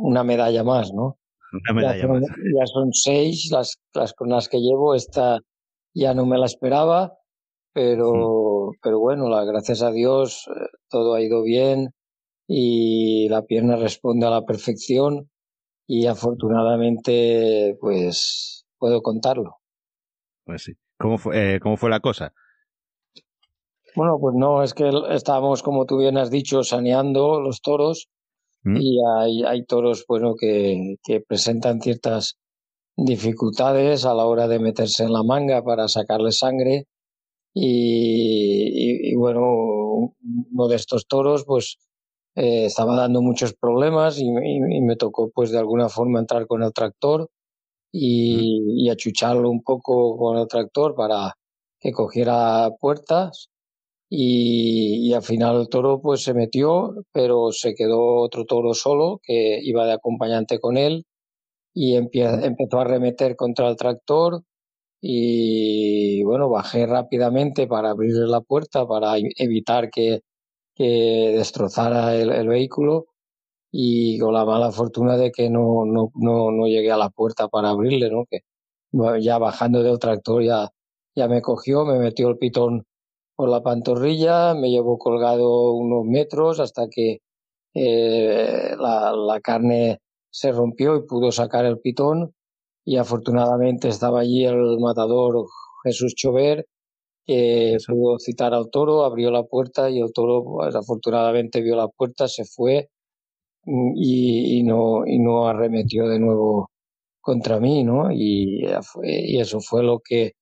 una medalla más, ¿no? Una medalla ya son, más. Ya son seis las, las con las que llevo, esta ya no me la esperaba pero, mm. pero bueno, la, gracias a Dios eh, todo ha ido bien y la pierna responde a la perfección y afortunadamente pues puedo contarlo. Pues sí. ¿Cómo fue, eh, ¿Cómo fue la cosa? Bueno, pues no, es que estábamos, como tú bien has dicho, saneando los toros ¿Mm? y hay, hay toros bueno, que, que presentan ciertas dificultades a la hora de meterse en la manga para sacarle sangre y, y, y, bueno, uno de estos toros pues eh, estaba dando muchos problemas y, y, me tocó pues de alguna forma entrar con el tractor y, y achucharlo un poco con el tractor para que cogiera puertas y, y, al final el toro pues se metió, pero se quedó otro toro solo que iba de acompañante con él y empezó a remeter contra el tractor y bueno, bajé rápidamente para abrirle la puerta para evitar que, que destrozara el, vehículo y con la mala fortuna de que no, no, no, no llegué a la puerta para abrirle, ¿no? Que ya bajando del tractor ya, ya me cogió, me metió el pitón por la pantorrilla, me llevó colgado unos metros hasta que eh, la, la carne se rompió y pudo sacar el pitón y afortunadamente estaba allí el matador Jesús Chover que pudo citar al toro, abrió la puerta y el toro pues, afortunadamente vio la puerta, se fue mm, y, y, no, y no arremetió de nuevo contra mí, ¿no? Y, y eso fue lo que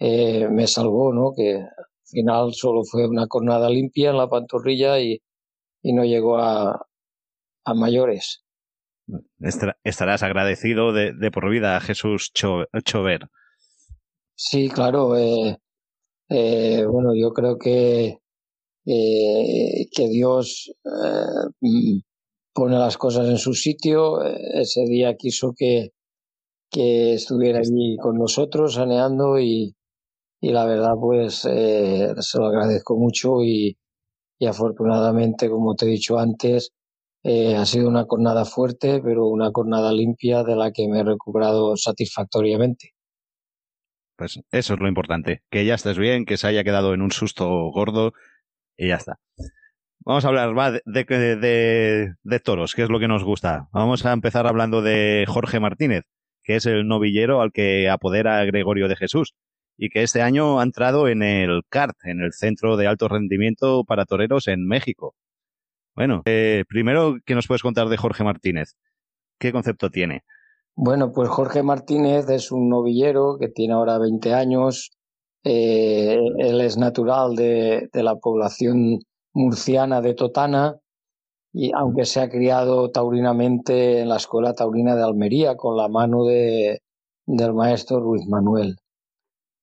eh, me salvó, ¿no? Que al final solo fue una cornada limpia en la pantorrilla y, y no llegó a, a mayores estarás agradecido de, de por vida a Jesús Chover. Sí, claro. Eh, eh, bueno, yo creo que, eh, que Dios eh, pone las cosas en su sitio. Ese día quiso que, que estuviera allí con nosotros saneando y, y la verdad pues se lo agradezco mucho y, y afortunadamente, como te he dicho antes, eh, ha sido una jornada fuerte, pero una jornada limpia de la que me he recuperado satisfactoriamente. Pues eso es lo importante, que ya estés bien, que se haya quedado en un susto gordo y ya está. Vamos a hablar va, de, de, toros, que es lo que nos gusta. Vamos a empezar hablando de Jorge Martínez, que es el novillero al que apodera Gregorio de Jesús y que este año ha entrado en el CART, en el Centro de Alto Rendimiento para Toreros en México. Bueno, eh, primero, ¿qué nos puedes contar de Jorge Martínez? ¿Qué concepto tiene? Bueno, pues Jorge Martínez es un novillero que tiene ahora 20 años. Eh, él es natural de, de, la población murciana de Totana y aunque se ha criado taurinamente en la escuela taurina de Almería con la mano de, del maestro Ruiz Manuel.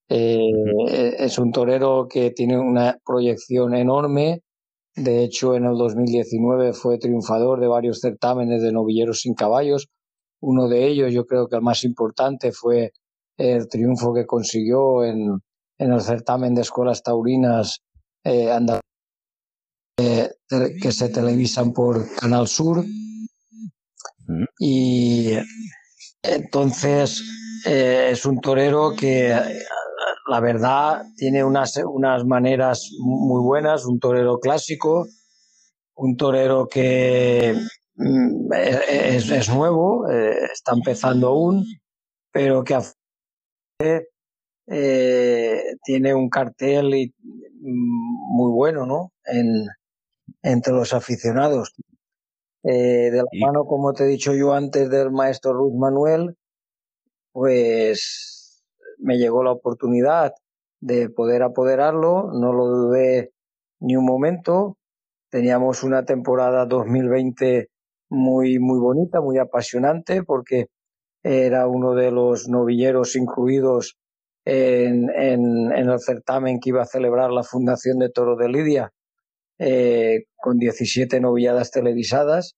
Eh, es un torero que tiene una proyección enorme, De hecho, en el 2019 fue triunfador de varios certámenes de novilleros sin caballos. Uno de ellos, yo creo que el más importante, fue el triunfo que consiguió en, en el certamen de escuelas taurinas eh, eh, que se televisan por Canal Sur. Y entonces eh, es un torero que la verdad tiene unas, unas maneras muy buenas, un torero clásico, un torero que mm, es, es nuevo, está empezando aún, pero que eh, tiene un cartel mm, muy bueno, ¿no? En, entre los aficionados. Eh, de la mano, como te he dicho yo antes, del maestro Ruth Manuel, pues me llegó la oportunidad de poder apoderarlo, no lo dudé ni un momento. Teníamos una temporada 2020 muy, muy bonita, muy apasionante, porque era uno de los novilleros incluidos en, el certamen que iba a celebrar la Fundación de Toro de Lidia, eh, con 17 novilladas televisadas.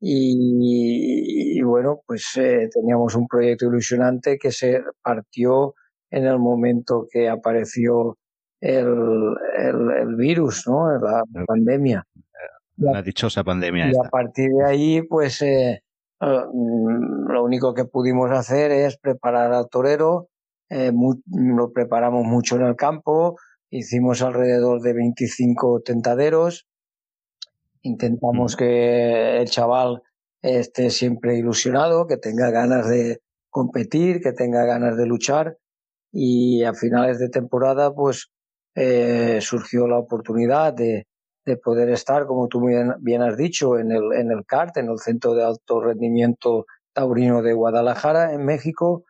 Y, bueno, pues eh, teníamos un proyecto ilusionante que se partió en el momento que apareció el, el, virus, ¿no? La, pandemia. La dichosa pandemia. Y a partir de ahí, pues eh, mm, lo único que pudimos hacer es preparar al torero, eh, lo preparamos mucho en el campo, hicimos alrededor de 25 tentaderos, intentamos que el chaval esté siempre ilusionado, que tenga ganas de competir, que tenga ganas de luchar. Y a finales de temporada pues eh, surgió la oportunidad de, de, poder estar, como tú bien, bien, has dicho, en el, en el CART, en el Centro de Alto Rendimiento Taurino de Guadalajara, en México,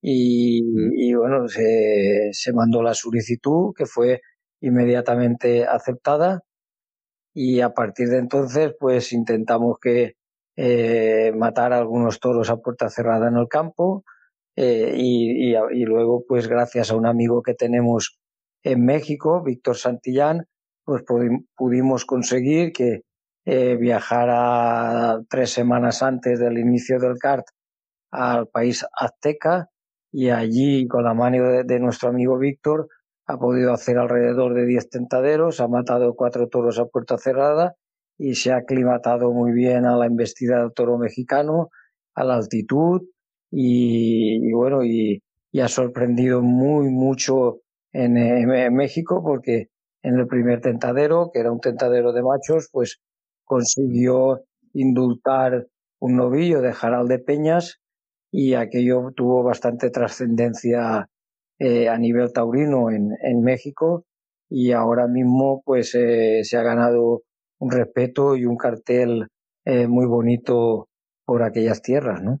y, bueno, se, se, mandó la solicitud que fue inmediatamente aceptada. Y a partir de entonces pues intentamos que eh, matar algunos toros a puerta cerrada en el campo eh, y, y, y, luego pues gracias a un amigo que tenemos en México, Víctor Santillán, pues pudimos conseguir que eh, viajara tres semanas antes del inicio del CART al país azteca y allí con la mano de, nuestro amigo Víctor ha podido hacer alrededor de 10 tentaderos, ha matado cuatro toros a puerta cerrada y se ha aclimatado muy bien a la embestida del toro mexicano, a la altitud y, bueno, y, ha sorprendido muy mucho en, en, México porque en el primer tentadero, que era un tentadero de machos, pues consiguió indultar un novillo de Jaral de Peñas y aquello tuvo bastante trascendencia eh, a nivel taurino en, en, México y ahora mismo pues eh, se ha ganado un respeto y un cartel eh, muy bonito por aquellas tierras, ¿no?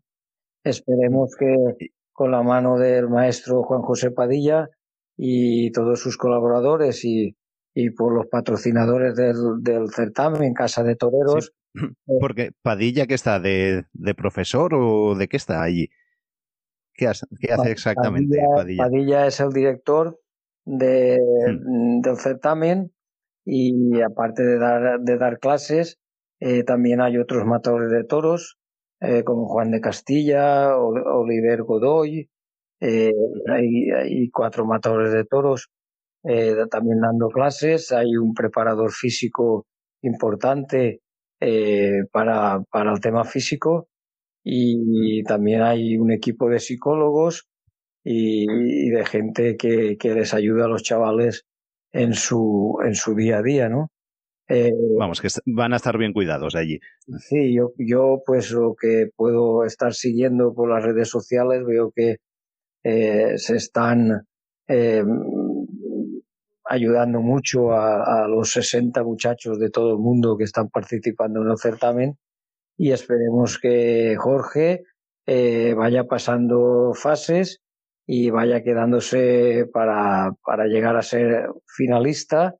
Esperemos que con la mano del maestro Juan José Padilla y todos sus colaboradores y, y por los patrocinadores del, del certamen, Casa de Toreros, Porque Padilla, ¿qué está? ¿De, de profesor o de qué está allí? ¿Qué hace, qué hace exactamente Padilla, Padilla? es el director de, hmm. del certamen y aparte de dar, de dar clases, eh, también hay otros matadores de toros, eh, como Juan de Castilla, Oliver Godoy, eh, hay, hay, cuatro matadores de toros eh, también dando clases, hay un preparador físico importante para, para el tema físico y también hay un equipo de psicólogos y, y de gente que, que, les ayuda a los chavales en su, en su día a día, ¿no? Eh, Vamos, que van a estar bien cuidados allí. Sí, yo, yo pues lo que puedo estar siguiendo por las redes sociales veo que eh, se están eh, ayudando mucho a, a, los 60 muchachos de todo el mundo que están participando en el certamen y esperemos que Jorge vaya pasando fases y vaya quedándose para, para llegar a ser finalista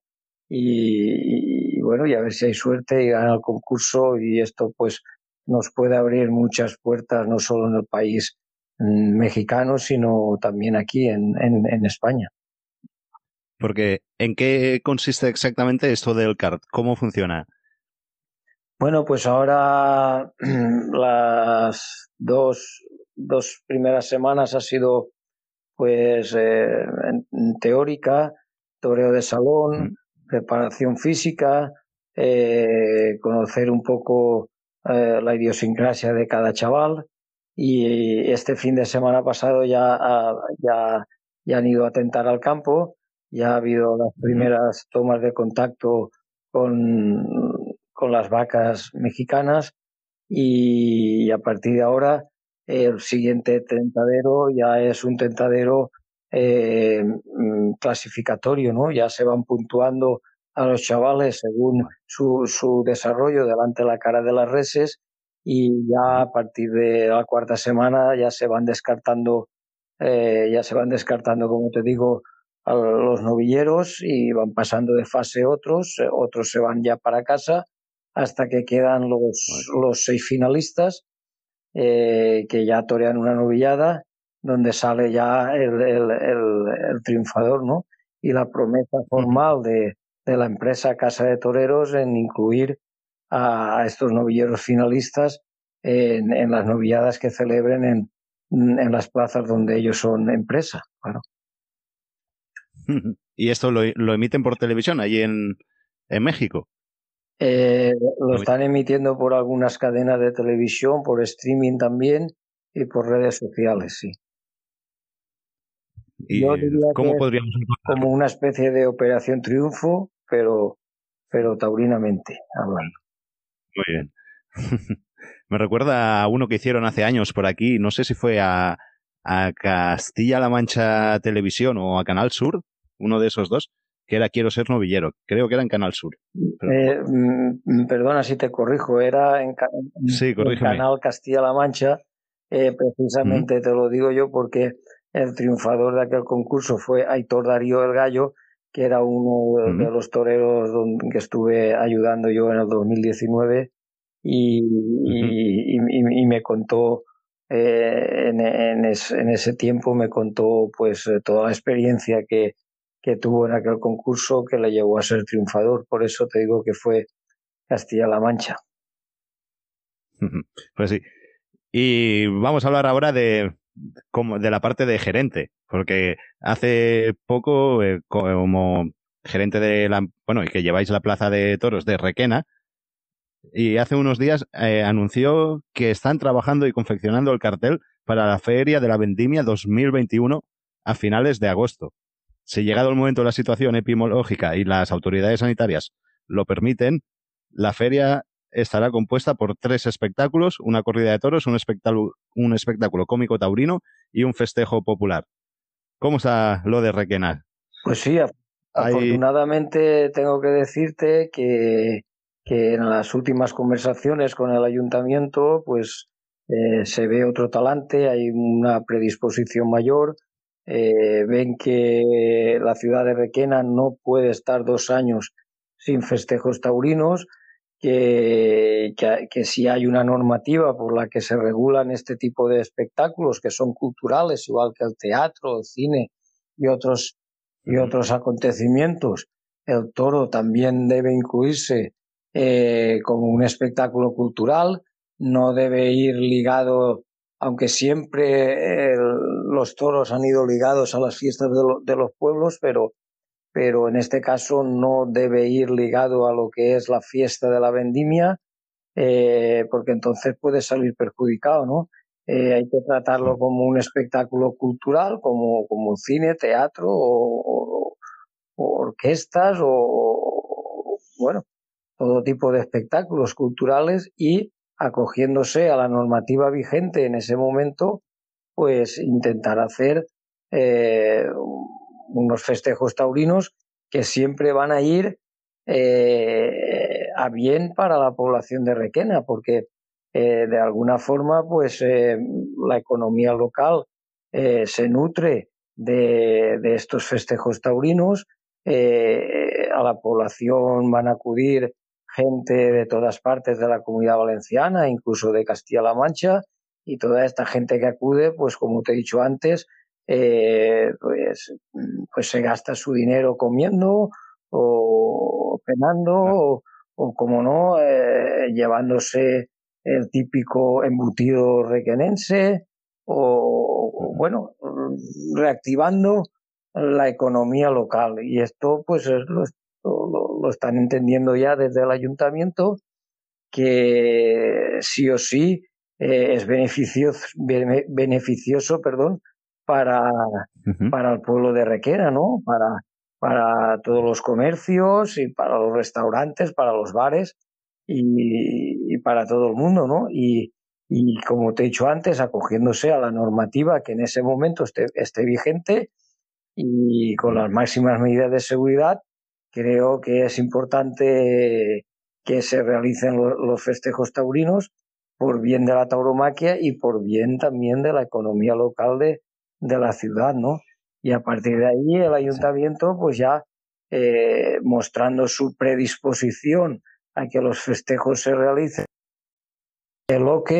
y, y, bueno, y a ver si hay suerte y gana el concurso y esto pues nos puede abrir muchas puertas no solo en el país mm, mexicano, sino también aquí en, en, en España. Porque, ¿en qué consiste exactamente esto del CART? ¿Cómo funciona? Bueno, pues ahora las dos, dos primeras semanas ha sido pues eh, teórica, toreo de salón, preparación física, eh, conocer un poco eh, la idiosincrasia de cada chaval. Y este fin de semana pasado ya, ya, ya han ido a tentar al campo, ya ha habido las primeras tomas de contacto con, con las vacas mexicanas. Y a partir de ahora el siguiente tentadero ya es un tentadero eh, mm, clasificatorio, ¿no? Ya se van puntuando a los chavales según su, su desarrollo delante de la cara de las reses y ya a partir de la cuarta semana ya se van descartando, eh, ya se van descartando, como te digo, a los novilleros y van pasando de fase otros, eh, otros se van ya para casa hasta que quedan los, los seis finalistas eh, que ya torean una novillada donde sale ya el, el, el, triunfador, ¿no? Y la promesa formal de, de, la empresa Casa de Toreros en incluir a, estos novilleros finalistas en, en, las novilladas que celebren en, en las plazas donde ellos son empresa. Bueno. ¿Y esto lo, lo emiten por televisión allí en, en México? Eh, lo están emitiendo por algunas cadenas de televisión, por streaming también y por redes sociales, sí. ¿Y cómo podríamos como una especie de operación triunfo, pero pero taurinamente hablando. Muy bien. Me recuerda a uno que hicieron hace años por aquí, no sé si fue a, a Castilla-La Mancha Televisión o a Canal Sur, uno de esos dos, que era Quiero ser novillero. Creo que era en Canal Sur. Eh, mm, perdona si te corrijo, era en, Canal Castilla-La Mancha. Eh, precisamente te lo digo yo porque el triunfador de aquel concurso fue Aitor Darío el Gallo, que era uno de, los toreros donde, que estuve ayudando yo en el 2019 y, y, me contó eh, en, en, en, ese tiempo me contó pues toda la experiencia que, que tuvo en aquel concurso que le llevó a ser triunfador. Por eso te digo que fue Castilla-La Mancha. Pues sí. Y vamos a hablar ahora de, como, de la parte de gerente, porque hace poco, eh, como gerente de la, bueno, que lleváis la plaza de toros de Requena, y hace unos días eh, anunció que están trabajando y confeccionando el cartel para la Feria de la Vendimia 2021 a finales de agosto si llegado el momento de la situación epidemiológica y las autoridades sanitarias lo permiten, la feria estará compuesta por tres espectáculos, una corrida de toros, un espectáculo, un espectáculo cómico taurino y un festejo popular. ¿Cómo está lo de Requena? Pues sí, afortunadamente tengo que decirte que, que, en las últimas conversaciones con el ayuntamiento, pues eh, se ve otro talante, hay una predisposición mayor, eh, ven que la ciudad de Requena no puede estar dos años sin festejos taurinos, que, que, si hay una normativa por la que se regulan este tipo de espectáculos que son culturales, igual que el teatro, el cine y otros, y otros acontecimientos, el toro también debe incluirse eh, como un espectáculo cultural, no debe ir ligado aunque siempre los toros han ido ligados a las fiestas de, los pueblos, pero, pero en este caso no debe ir ligado a lo que es la fiesta de la vendimia, eh, porque entonces puede salir perjudicado, ¿no? Eh, hay que tratarlo como un espectáculo cultural, como, como cine, teatro o, orquestas o, bueno, todo tipo de espectáculos culturales y acogiéndose a la normativa vigente en ese momento, pues intentar hacer eh, unos festejos taurinos que siempre van a ir eh, a bien para la población de Requena, porque eh, de alguna forma, pues la economía local se nutre de, de, estos festejos taurinos, a la población van a acudir gente de todas partes de la comunidad valenciana, incluso de Castilla-La Mancha, y toda esta gente que acude, pues como te he dicho antes, eh, pues, pues se gasta su dinero comiendo o penando o, como no, eh, llevándose el típico embutido requenense o, bueno, reactivando la economía local. Y esto pues lo, lo, están entendiendo ya desde el ayuntamiento que sí o sí eh, es beneficioso, beneficioso perdón, para, para el pueblo de Requena, ¿no? Para, para todos los comercios y para los restaurantes, para los bares y, para todo el mundo, ¿no? Y, y, como te he dicho antes, acogiéndose a la normativa que en ese momento esté, esté vigente y con las máximas medidas de seguridad, creo que es importante que se realicen los festejos taurinos por bien de la tauromaquia y por bien también de la economía local de, de la ciudad, ¿no? Y a partir de ahí el ayuntamiento, pues ya eh, mostrando su predisposición a que los festejos se realicen, el ok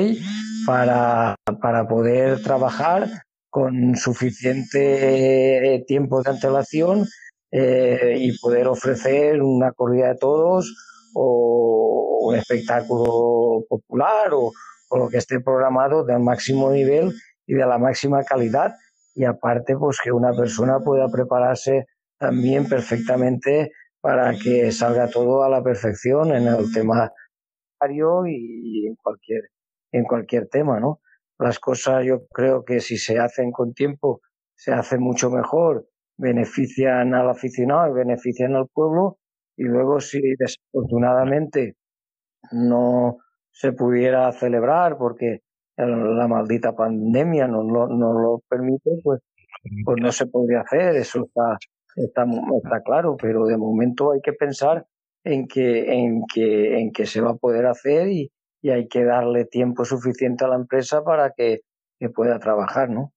para, para poder trabajar con suficiente tiempo de antelación eh, y poder ofrecer una corrida de todos o un espectáculo popular o, lo que esté programado del máximo nivel y de la máxima calidad. Y aparte pues que una persona pueda prepararse también perfectamente para que salga todo a la perfección en el tema y en cualquier en cualquier tema no las cosas yo creo que si se hacen con tiempo se hacen mucho mejor benefician al aficionado y benefician al pueblo y luego si desafortunadamente no se pudiera celebrar porque la maldita pandemia no, lo permite, pues, pues no se podría hacer, eso está, está, está claro, pero de momento hay que pensar en que, en que, en que se va a poder hacer y, y hay que darle tiempo suficiente a la empresa para que, que pueda trabajar, ¿no?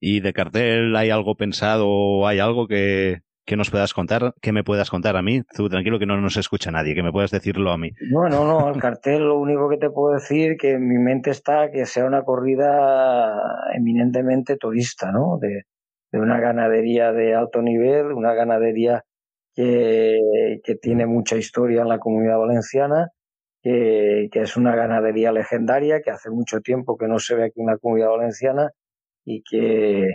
¿Y de cartel hay algo pensado o hay algo que, que nos puedas contar, que me puedas contar a mí. Tú tranquilo que no nos escucha nadie, que me puedas decirlo a mí. No, no, no, el cartel lo único que te puedo decir que en mi mente está que sea una corrida eminentemente turista, ¿no? De, de una ganadería de alto nivel, una ganadería que, que tiene mucha historia en la comunidad valenciana, que, que es una ganadería legendaria, que hace mucho tiempo que no se ve aquí en la comunidad valenciana y que,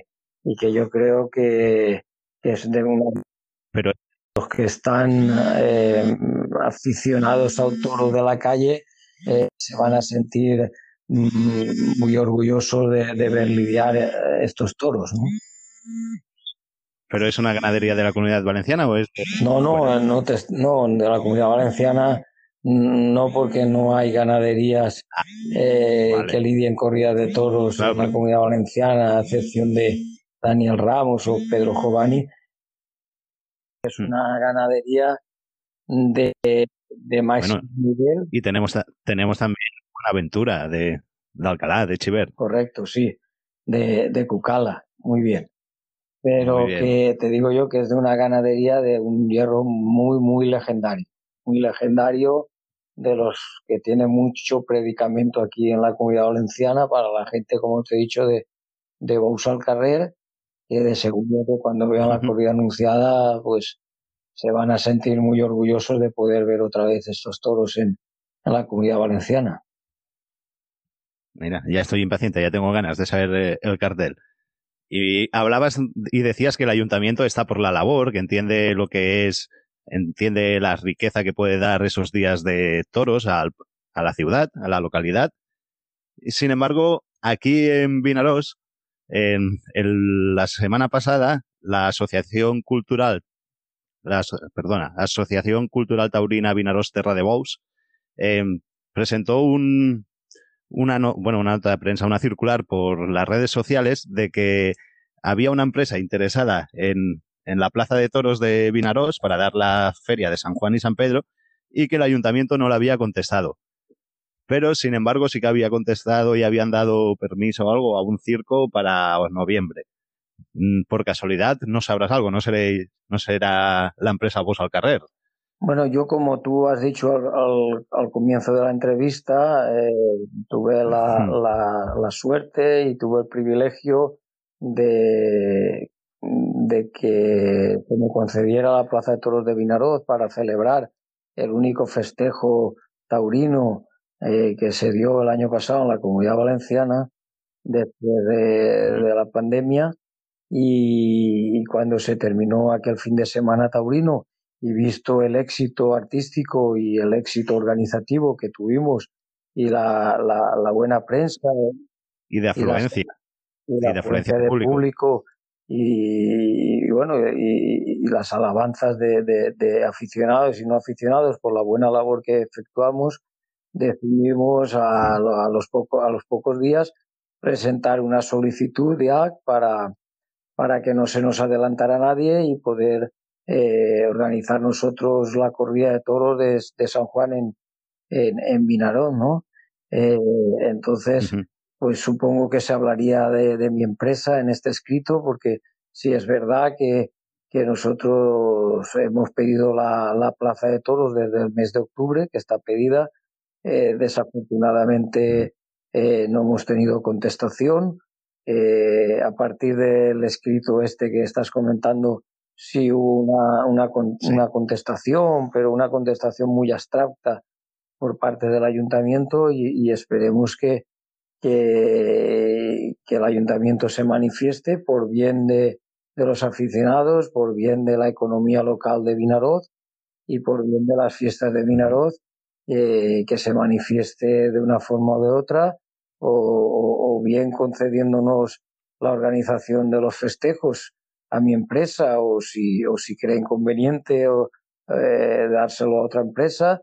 y que yo creo que, es de Pero los que están eh, aficionados al toro de la calle eh, se van a sentir mm, muy orgullosos de, ver lidiar eh, estos toros, ¿no? ¿Pero es una ganadería de la comunidad valenciana o es...? No, no, no, no, de la comunidad valenciana no porque no hay ganaderías ah, que lidien corridas de toros en la comunidad valenciana, a excepción de, Daniel Ramos o Pedro Giovanni. Es mm. una ganadería de, de máximo nivel. Y tenemos, tenemos también una aventura de, de Alcalá, de Chiver. Correcto, sí, de, de Cucala, muy bien. Pero que te digo yo que es de una ganadería de un hierro muy, muy legendario. Muy legendario de los que tiene mucho predicamento aquí en la comunidad valenciana para la gente, como te he dicho, de, de Bousal Carrer que de seguro que cuando vean la corrida anunciada, pues se van a sentir muy orgullosos de poder ver otra vez estos toros en, la comunidad valenciana. Mira, ya estoy impaciente, ya tengo ganas de saber eh, el cartel. Y hablabas y decías que el ayuntamiento está por la labor, que entiende lo que es, entiende la riqueza que puede dar esos días de toros a la ciudad, a la localidad. Sin embargo, aquí en Vinaros en, la semana pasada, la Asociación Cultural, la, perdona, Asociación Cultural Taurina Vinaros Terra de Bous, em, presentó un, una, bueno, una nota de prensa, una circular por las redes sociales de que había una empresa interesada en, en la Plaza de Toros de Vinaros para dar la feria de San Juan y San Pedro y que el ayuntamiento no la había contestado pero sin embargo sí que había contestado y habían dado permiso o algo a un circo para noviembre. Mm, por casualidad, no sabrás algo, no, seré, no será la empresa Vos al Carrer. Bueno, yo como tú has dicho al, comienzo de la entrevista, eh, tuve la, la, suerte y tuve el privilegio de, de que se me concediera la Plaza de Toros de Vinaroz para celebrar el único festejo taurino eh, que se dio el año pasado en la comunidad valenciana después de, la pandemia. Y, cuando se terminó aquel fin de semana taurino y visto el éxito artístico y el éxito organizativo que tuvimos y la, la, buena prensa y de afluencia. y, de afluencia del público, y, bueno y, las alabanzas de, aficionados y no aficionados por la buena labor que efectuamos decidimos a, a los poco, a los pocos días presentar una solicitud de ACT para, para que no se nos adelantara nadie y poder eh, organizar nosotros la corrida de toros de, de San Juan en, en, en Vinarón, ¿no? Eh, entonces, pues supongo que se hablaría de, de, mi empresa en este escrito, porque sí es verdad que, que nosotros hemos pedido la, la, plaza de toros desde el mes de octubre, que está pedida. Eh, desafortunadamente eh, no hemos tenido contestación. Eh, a partir del escrito este que estás comentando, sí hubo una, una, una contestación, pero una contestación muy abstracta por parte del ayuntamiento y, esperemos que, que, que, el ayuntamiento se manifieste por bien de, de, los aficionados, por bien de la economía local de Vinaroz y por bien de las fiestas de Vinaroz eh, que se manifieste de una forma o de otra, o, bien concediéndonos la organización de los festejos a mi empresa, o si, o si cree inconveniente eh, dárselo a otra empresa,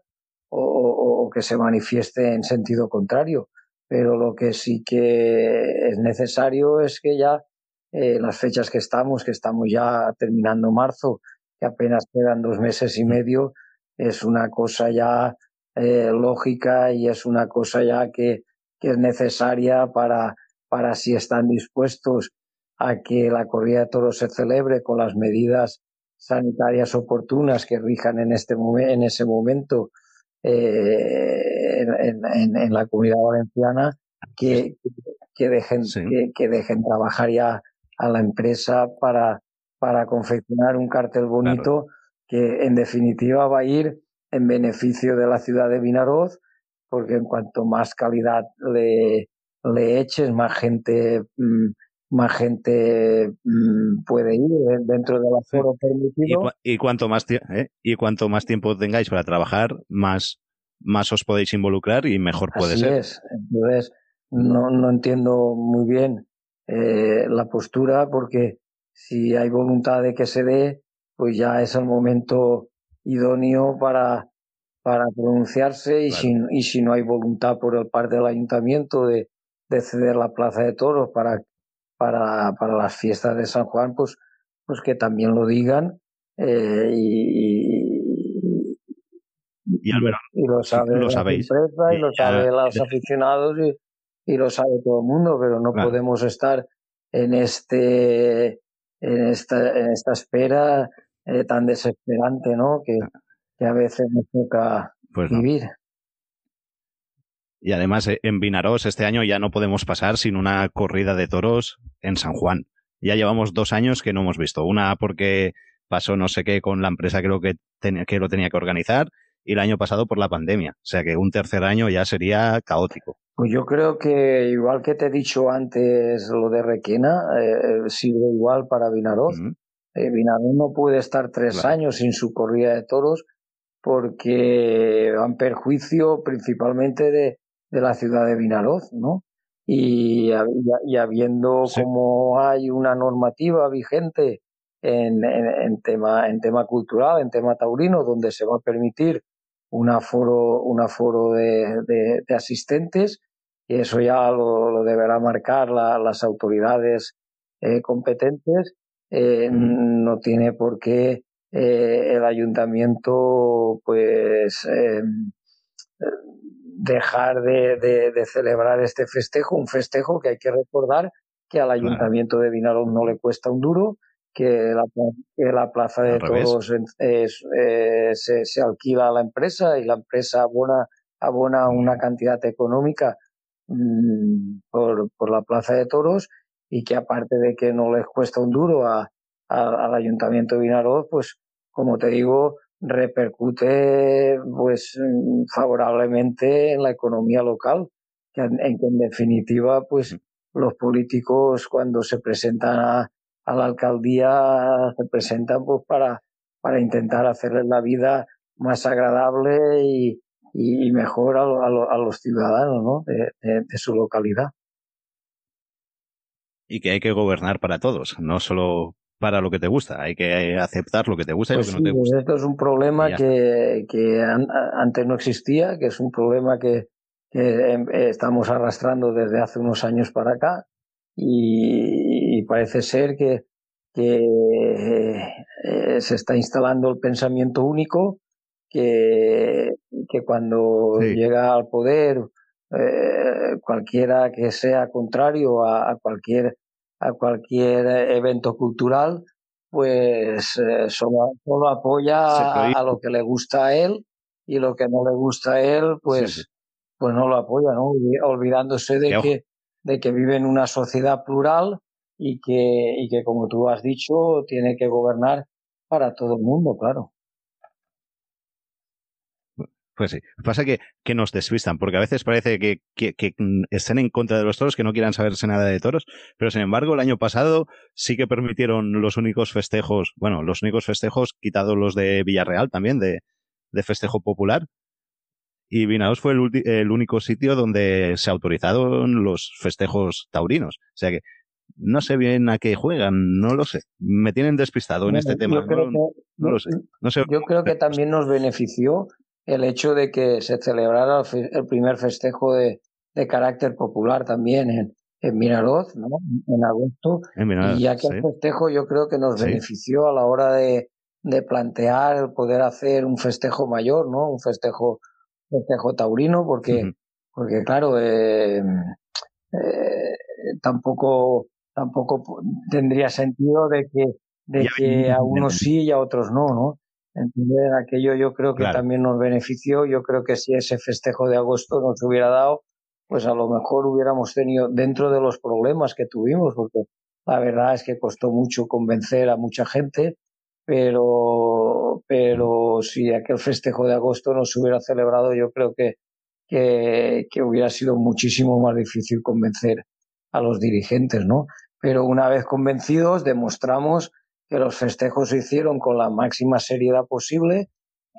o, que se manifieste en sentido contrario. Pero lo que sí que es necesario es que ya eh, las fechas que estamos, que estamos ya terminando marzo, que apenas quedan dos meses y medio, es una cosa ya eh, lógica y es una cosa ya que, que es necesaria para, para si están dispuestos a que la corrida de toros se celebre con las medidas sanitarias oportunas que rijan en, este, en ese momento eh, en, en, en, la comunidad valenciana, que, que, dejen, que, que, dejen trabajar ya a la empresa para, para confeccionar un cartel bonito que en definitiva va a ir en beneficio de la ciudad de Vinaroz, porque en cuanto más calidad le, le eches, más gente, mm, más gente mm, puede ir dentro del aforo permitido. Y, cuanto más ¿eh? y cuanto más tiempo tengáis para trabajar, más, más os podéis involucrar y mejor puede Así ser. Es. Entonces, no, no entiendo muy bien eh, la postura, porque si hay voluntad de que se dé, pues ya es el momento idóneo para, para pronunciarse y, si, y si no hay voluntad por el parte del ayuntamiento de, de ceder la plaza de toros para, para, para las fiestas de San Juan, pues, pues que también lo digan eh, y, y, y, lo sabe lo sabéis. Empresa, y, lo sabe los aficionados y, y, lo sabe todo el mundo, pero no podemos estar en este en esta, en esta espera eh, tan desesperante, ¿no? Que, que, a veces nos toca pues vivir. Y además eh, en Vinaros este año ya no podemos pasar sin una corrida de toros en San Juan. Ya llevamos dos años que no hemos visto. Una porque pasó no sé qué con la empresa creo que, tenía, que lo tenía que organizar y el año pasado por la pandemia. O sea que un tercer año ya sería caótico. Pues yo creo que igual que te he dicho antes lo de Requena, eh, sirve igual para Vinaroz. Eh, no puede estar tres años sin su corrida de toros porque van perjuicio principalmente de, de la ciudad de Vinaroz, ¿no? Y, y, habiendo como hay una normativa vigente en, en, tema, en tema cultural, en tema taurino, donde se va a permitir un aforo, un aforo de, de, asistentes, y eso ya lo, lo deberá marcar la, las autoridades eh, competentes, eh, no tiene por qué eh, el ayuntamiento pues eh, dejar de, de, de, celebrar este festejo, un festejo que hay que recordar que al ayuntamiento de Vinalón no le cuesta un duro, que la, que la plaza de toros es, eh, se, se, alquila a la empresa y la empresa abona, abona una cantidad económica mmm, por, por la plaza de toros y que aparte de que no les cuesta un duro a, al Ayuntamiento de Vinaroz, pues como te digo, repercute pues favorablemente en la economía local, en, que en definitiva pues los políticos cuando se presentan a, la alcaldía se presentan pues para, para intentar hacerles la vida más agradable y, y mejor a, a, los ciudadanos ¿no? de, de, su localidad. Y que hay que gobernar para todos, no solo para lo que te gusta, hay que aceptar lo que te gusta y lo pues que no te gusta. Esto es un problema que, que, antes no existía, que es un problema que, que em, estamos arrastrando desde hace unos años para acá. Y, parece ser que, que eh, se está instalando el pensamiento único que, que cuando llega al poder eh, cualquiera que sea contrario a, cualquier a cualquier evento cultural pues eh, solo, solo, apoya a, lo que le gusta a él y lo que no le gusta a él pues pues no lo apoya no olvidándose de que de que vive en una sociedad plural y que y que como tú has dicho tiene que gobernar para todo el mundo claro pues sí. Pasa que, que nos despistan, porque a veces parece que, que, que, estén en contra de los toros, que no quieran saberse nada de toros, pero sin embargo el año pasado sí que permitieron los únicos festejos, bueno, los únicos festejos, quitados los de Villarreal también, de, de festejo popular, y Vinaos fue el, el, único sitio donde se autorizaron los festejos taurinos. O sea que no sé bien a qué juegan, no lo sé. Me tienen despistado en este tema. No, no, lo sé. No sé. Yo creo que también nos benefició el hecho de que se celebrara el primer festejo de, de carácter popular también en, en Minaroz, ¿no? en agosto. y ya que el festejo yo creo que nos benefició a la hora de, de, plantear el poder hacer un festejo mayor, ¿no? Un festejo, festejo taurino, porque, porque claro, eh, eh, tampoco, tampoco tendría sentido de que, de que a unos sí y a otros no, ¿no? Entonces, aquello yo creo que también nos benefició. Yo creo que si ese festejo de agosto nos hubiera dado, pues a lo mejor hubiéramos tenido dentro de los problemas que tuvimos, porque la verdad es que costó mucho convencer a mucha gente, pero, pero si aquel festejo de agosto no se hubiera celebrado, yo creo que, que, que hubiera sido muchísimo más difícil convencer a los dirigentes, ¿no? Pero una vez convencidos, demostramos que los festejos se hicieron con la máxima seriedad posible,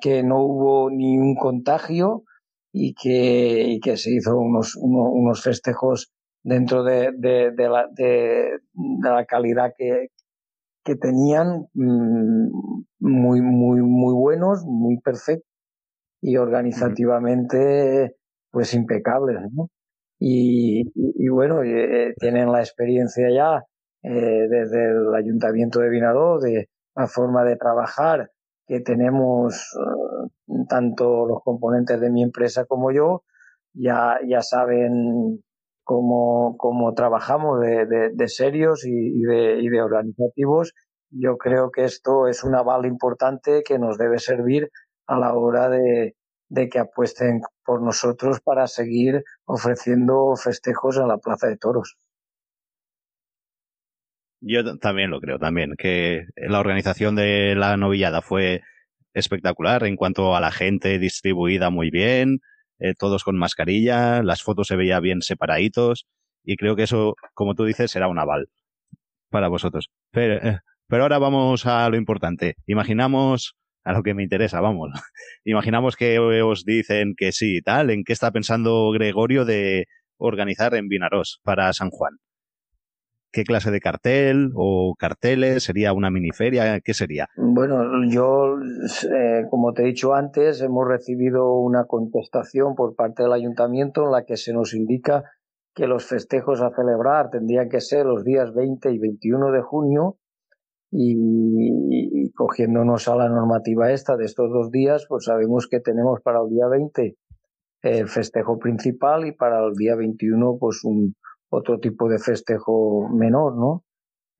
que no hubo ni un contagio y que, que se hizo unos, unos, festejos dentro de, de, la, de, la, calidad que, que tenían mm, muy, muy, muy buenos, muy perfectos y organizativamente pues impecables, ¿no? Y, bueno, eh, tienen la experiencia ya eh, desde el Ayuntamiento de Vinadó, de la forma de trabajar que tenemos eh, tanto los componentes de mi empresa como yo, ya, ya saben cómo, cómo trabajamos de, de, serios y, de, organizativos. Yo creo que esto es un aval importante que nos debe servir a la hora de que apuesten por nosotros para seguir ofreciendo festejos en la Plaza de Toros. Yo también lo creo, también, que la organización de la novillada fue espectacular en cuanto a la gente distribuida muy bien, eh, todos con mascarilla, las fotos se veían bien separaditos y creo que eso, como tú dices, será un aval para vosotros. Pero, eh, pero ahora vamos a lo importante. Imaginamos a lo que me interesa, vamos. Imaginamos que os dicen que sí y tal, ¿en qué está pensando Gregorio de organizar en Vinaros para San Juan? ¿Qué clase de cartel o carteles? ¿Sería una miniferia? ¿Qué sería? Bueno, yo, eh, como te he dicho antes, hemos recibido una contestación por parte del ayuntamiento en la que se nos indica que los festejos a celebrar tendrían que ser los días 20 y 21 de junio y, cogiéndonos a la normativa esta de estos dos días, pues sabemos que tenemos para el día 20 el festejo principal y para el día 21 pues un, otro tipo de festejo menor, ¿no?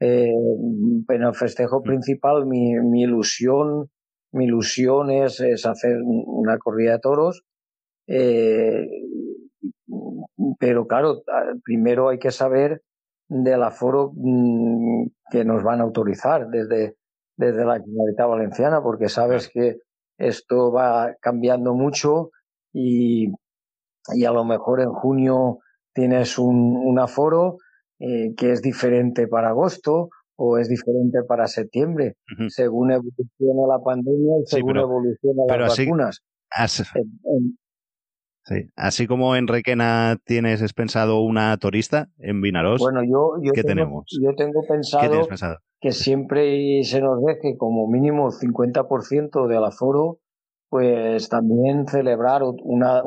Eh, en el festejo principal mi, mi ilusión, mi ilusión es, es hacer una corrida de toros, eh, pero claro, primero hay que saber del aforo mm, que nos van a autorizar desde, desde la Comunidad Valenciana, porque sabes que esto va cambiando mucho y, y a lo mejor en junio tienes un, un aforo eh, que es diferente para agosto o es diferente para septiembre, según evoluciona la pandemia y según evoluciona las vacunas. Sí. Así como en Requena tienes pensado una turista en Vinaros, bueno, yo, yo ¿qué tengo, Yo tengo pensado, que siempre se nos deje como mínimo el 50% del aforo, pues también celebrar una...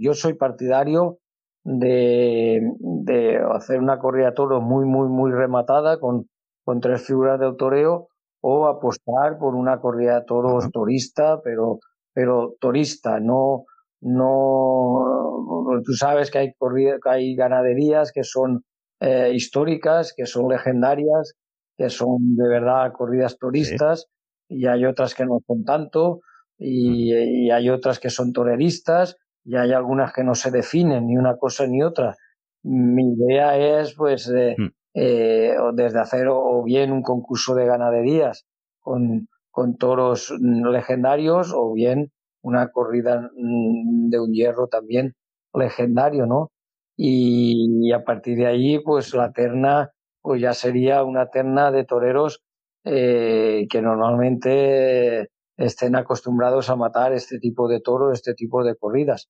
yo soy partidario de, de hacer una corrida toro muy, muy, muy rematada con, con tres figuras de toreo o apostar por una corrida de toros turista, pero, pero turista, no no, tú sabes que hay, que hay ganaderías que son eh, históricas, que son legendarias, que son de verdad corridas turistas, y hay otras que no son tanto, y, hay otras que son toreristas, y hay algunas que no se definen ni una cosa ni otra. Mi idea es, pues, hmm. eh, desde hacer o bien un concurso de ganaderías con, con toros legendarios, o bien una corrida mm, de un hierro también legendario, ¿no? Y, a partir de ahí, pues la terna, pues ya sería una terna de toreros eh, que normalmente estén acostumbrados a matar este tipo de toros, este tipo de corridas.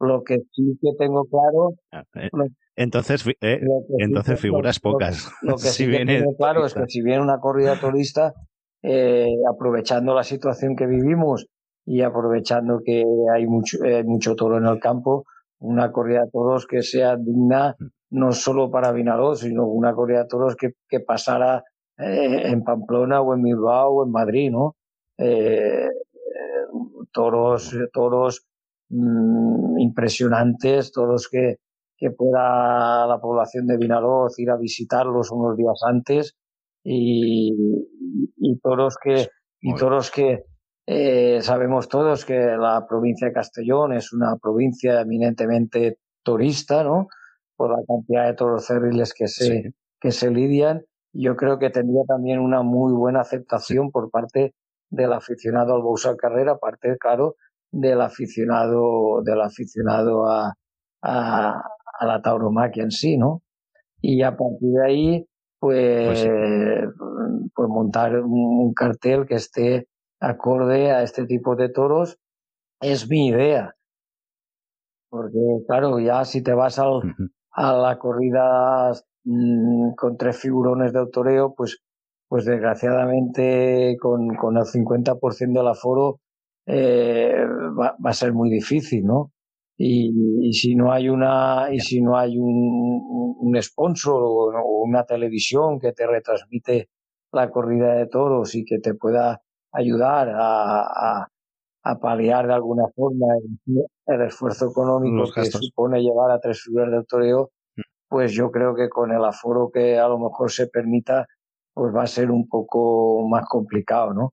Lo que sí que tengo claro. Ah, eh, entonces, eh, entonces figuras pocas. Lo, que sí que tengo claro es que si viene una corrida turista, aprovechando la situación que vivimos y aprovechando que hay mucho, eh, mucho toro en el campo, una corrida de toros que sea digna no solo para Vinaló, sino una corrida de toros que, que pasara eh, en Pamplona o en Bilbao o en Madrid, ¿no? Eh, toros, toros mm, impresionantes, toros que, que pueda la población de Vinaroz ir a visitarlos unos días antes y, y toros que y toros que, eh, sabemos todos que la provincia de Castellón es una provincia eminentemente turista, ¿no? Por la cantidad de toros cerriles que se, que se lidian. Yo creo que tendría también una muy buena aceptación por parte del aficionado al Bousal Carrera, aparte, claro, del aficionado, del aficionado a, a, la tauromaquia en sí, ¿no? Y a partir de ahí, pues, pues, pues montar un cartel que esté acorde a este tipo de toros es mi idea. Porque, claro, ya si te vas al, a la corrida mm, con tres figurones de autoreo, pues, pues desgraciadamente con, con el 50% del aforo eh, va, va, a ser muy difícil, ¿no? Y, y, si no hay una y si no hay un, un sponsor o, o, una televisión que te retransmite la corrida de toros y que te pueda ayudar a, a, paliar de alguna forma el, esfuerzo económico que supone llevar a tres figuras de toreo, mm. pues yo creo que con el aforo que a lo mejor se permita, pues va a ser un poco más complicado, ¿no?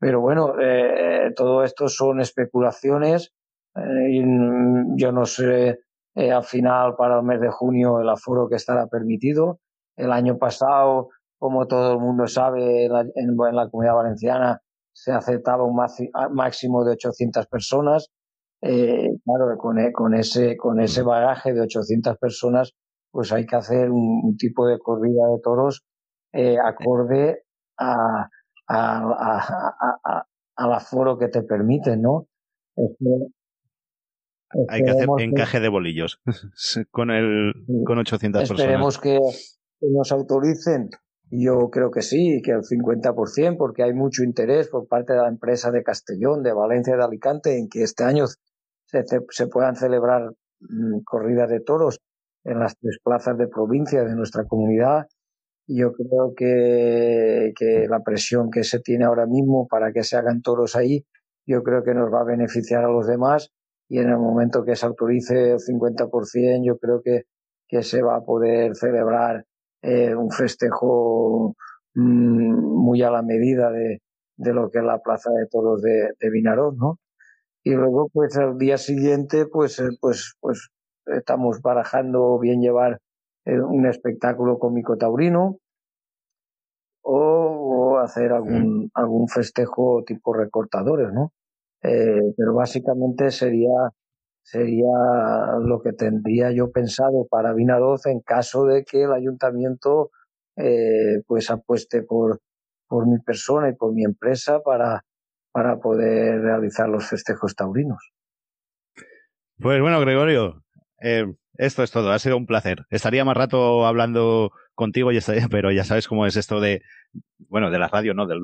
Pero bueno, eh, todo esto son especulaciones. Eh, y yo no sé eh, al final para el mes de junio el aforo que estará permitido. El año pasado, como todo el mundo sabe, en la, comunidad valenciana se aceptaba un máximo de 800 personas. Eh, claro, con, e, con, ese, con ese bagaje de 800 personas, pues hay que hacer un, tipo de corrida de toros eh, acorde a, a, al aforo que te permite, ¿no? hay que hacer encaje de bolillos con, el, con 800 personas. Esperemos que nos autoricen yo creo que sí, que el 50%, porque hay mucho interés por parte de la empresa de Castellón, de Valencia de Alicante en que este año se, se puedan celebrar mm, corridas de toros en las tres plazas de provincia de nuestra comunidad. Yo creo que, que la presión que se tiene ahora mismo para que se hagan toros ahí, yo creo que nos va a beneficiar a los demás. Y en el momento que se autorice el 50%, yo creo que, que se va a poder celebrar eh, un festejo mm, muy a la medida de, de, lo que es la plaza de toros de, de Vinarón, ¿no? Y luego, pues al día siguiente, pues, eh, pues, pues estamos barajando bien llevar un espectáculo cómico taurino o, hacer algún, mm. algún festejo tipo recortadores, ¿no? Eh, pero básicamente sería, sería lo que tendría yo pensado para Vinaroz en caso de que el ayuntamiento eh, pues apueste por, por mi persona y por mi empresa para, para poder realizar los festejos taurinos. Pues bueno, Gregorio, eh, esto es todo. Ha sido un placer. Estaría más rato hablando contigo, y estaría, pero ya sabes cómo es esto de, bueno, de la radio, ¿no? De,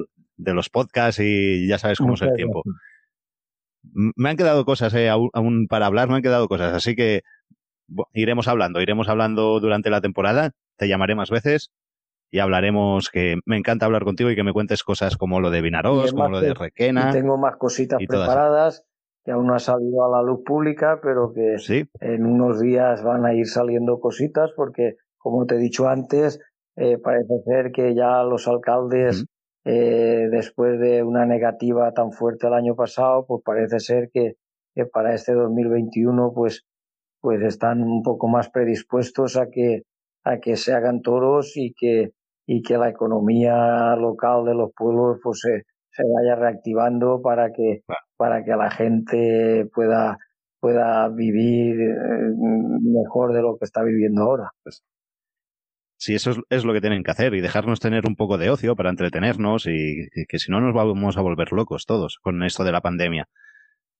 los podcasts y ya sabes cómo es el tiempo. Me han quedado cosas, eh, aún para hablar, me han quedado cosas. Así que iremos hablando, iremos hablando durante la temporada. Te llamaré más veces y hablaremos, que me encanta hablar contigo y que me cuentes cosas como lo de Vinaros, como lo de Requena. tengo más cositas preparadas que aún no ha salido a la luz pública, pero que en unos días van a ir saliendo cositas porque, como te he dicho antes, eh, parece ser que ya los alcaldes, eh, después de una negativa tan fuerte el año pasado, pues parece ser que, que, para este 2021 pues, pues están un poco más predispuestos a que, a que se hagan toros y que, y que la economía local de los pueblos pues se, se vaya reactivando para que, para que la gente pueda, pueda vivir eh, mejor de lo que está viviendo ahora. Pues, sí, eso es, lo que tienen que hacer y dejarnos tener un poco de ocio para entretenernos y, que si no nos vamos a volver locos todos con esto de la pandemia.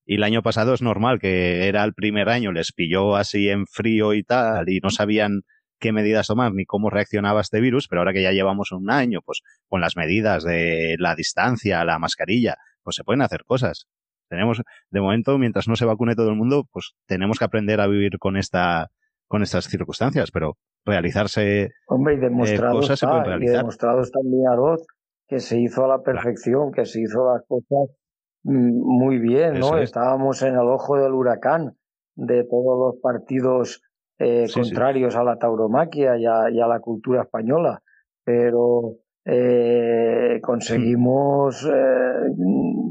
Y el año pasado es normal que era el primer año, les pilló así en frío y tal, y no sabían qué medidas tomar ni cómo reaccionaba este virus, pero ahora que ya llevamos un año, pues con las medidas de la distancia, la mascarilla, pues se pueden hacer cosas. Tenemos, de momento, mientras no se vacune todo el mundo, pues tenemos que aprender a vivir con esta, con estas circunstancias, pero realizarse Hombre, y demostrado cosas se pueden realizar. Y demostrado está en que se hizo a la perfección, que se hizo las cosas mm, muy bien, ¿no? Estábamos en el ojo del huracán de todos los partidos eh, contrarios a la tauromaquia y a, la cultura española, pero eh, conseguimos eh,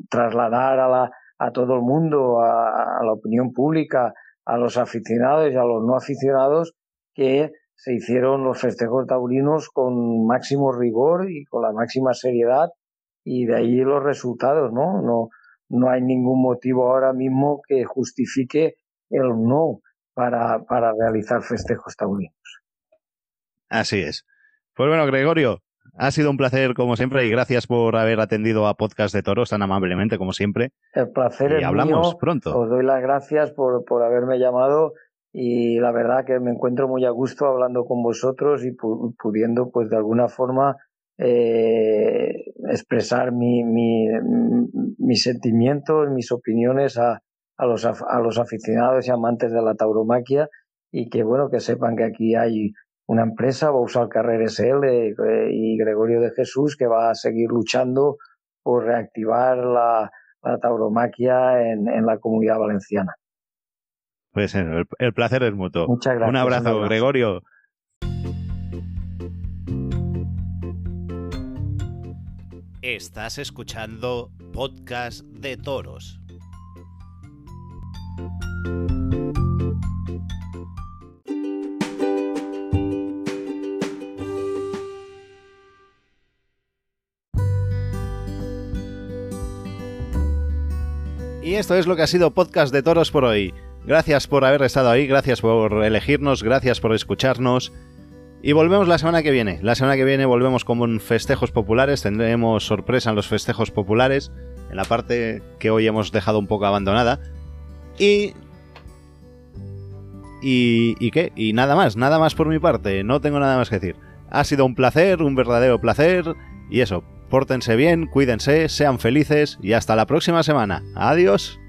trasladar a, la, a todo el mundo, a, la opinión pública, a los aficionados y a los no aficionados, que se hicieron los festejos taurinos con máximo rigor y con la máxima seriedad y de ahí los resultados, ¿no? No, no hay ningún motivo ahora mismo que justifique el no para, para realizar festejos taurinos. Así es. Pues bueno, Gregorio, ha sido un placer como siempre y gracias por haber atendido a Podcast de Toros tan amablemente como siempre. El placer y hablamos pronto. Os doy las gracias por, por haberme llamado y la verdad que me encuentro muy a gusto hablando con vosotros y pudiendo pues de alguna forma eh, expresar mi, mi, mis sentimientos, mis opiniones a, a los, a los aficionados y amantes de la tauromaquia y que bueno que sepan que aquí hay una empresa, Bousal Carrer SL eh, y Gregorio de Jesús que va a seguir luchando por reactivar la, tauromaquia en, en, la comunidad valenciana. Pues el, el placer es mutuo. Muchas gracias. Un abrazo, Gregorio. Estás escuchando Podcast de Toros. Y esto es lo que ha sido Podcast de Toros por hoy. Gracias por haber estado ahí, gracias por elegirnos, gracias por escucharnos. Y volvemos la semana que viene. La semana que viene volvemos con festejos populares. Tendremos sorpresa en los festejos populares, en la parte que hoy hemos dejado un poco abandonada. Y... ¿Y, ¿Y qué? Y nada más, nada más por mi parte. No tengo nada más que decir. Ha sido un placer, un verdadero placer. Y eso, pórtense bien, cuídense, sean felices y hasta la próxima semana. Adiós.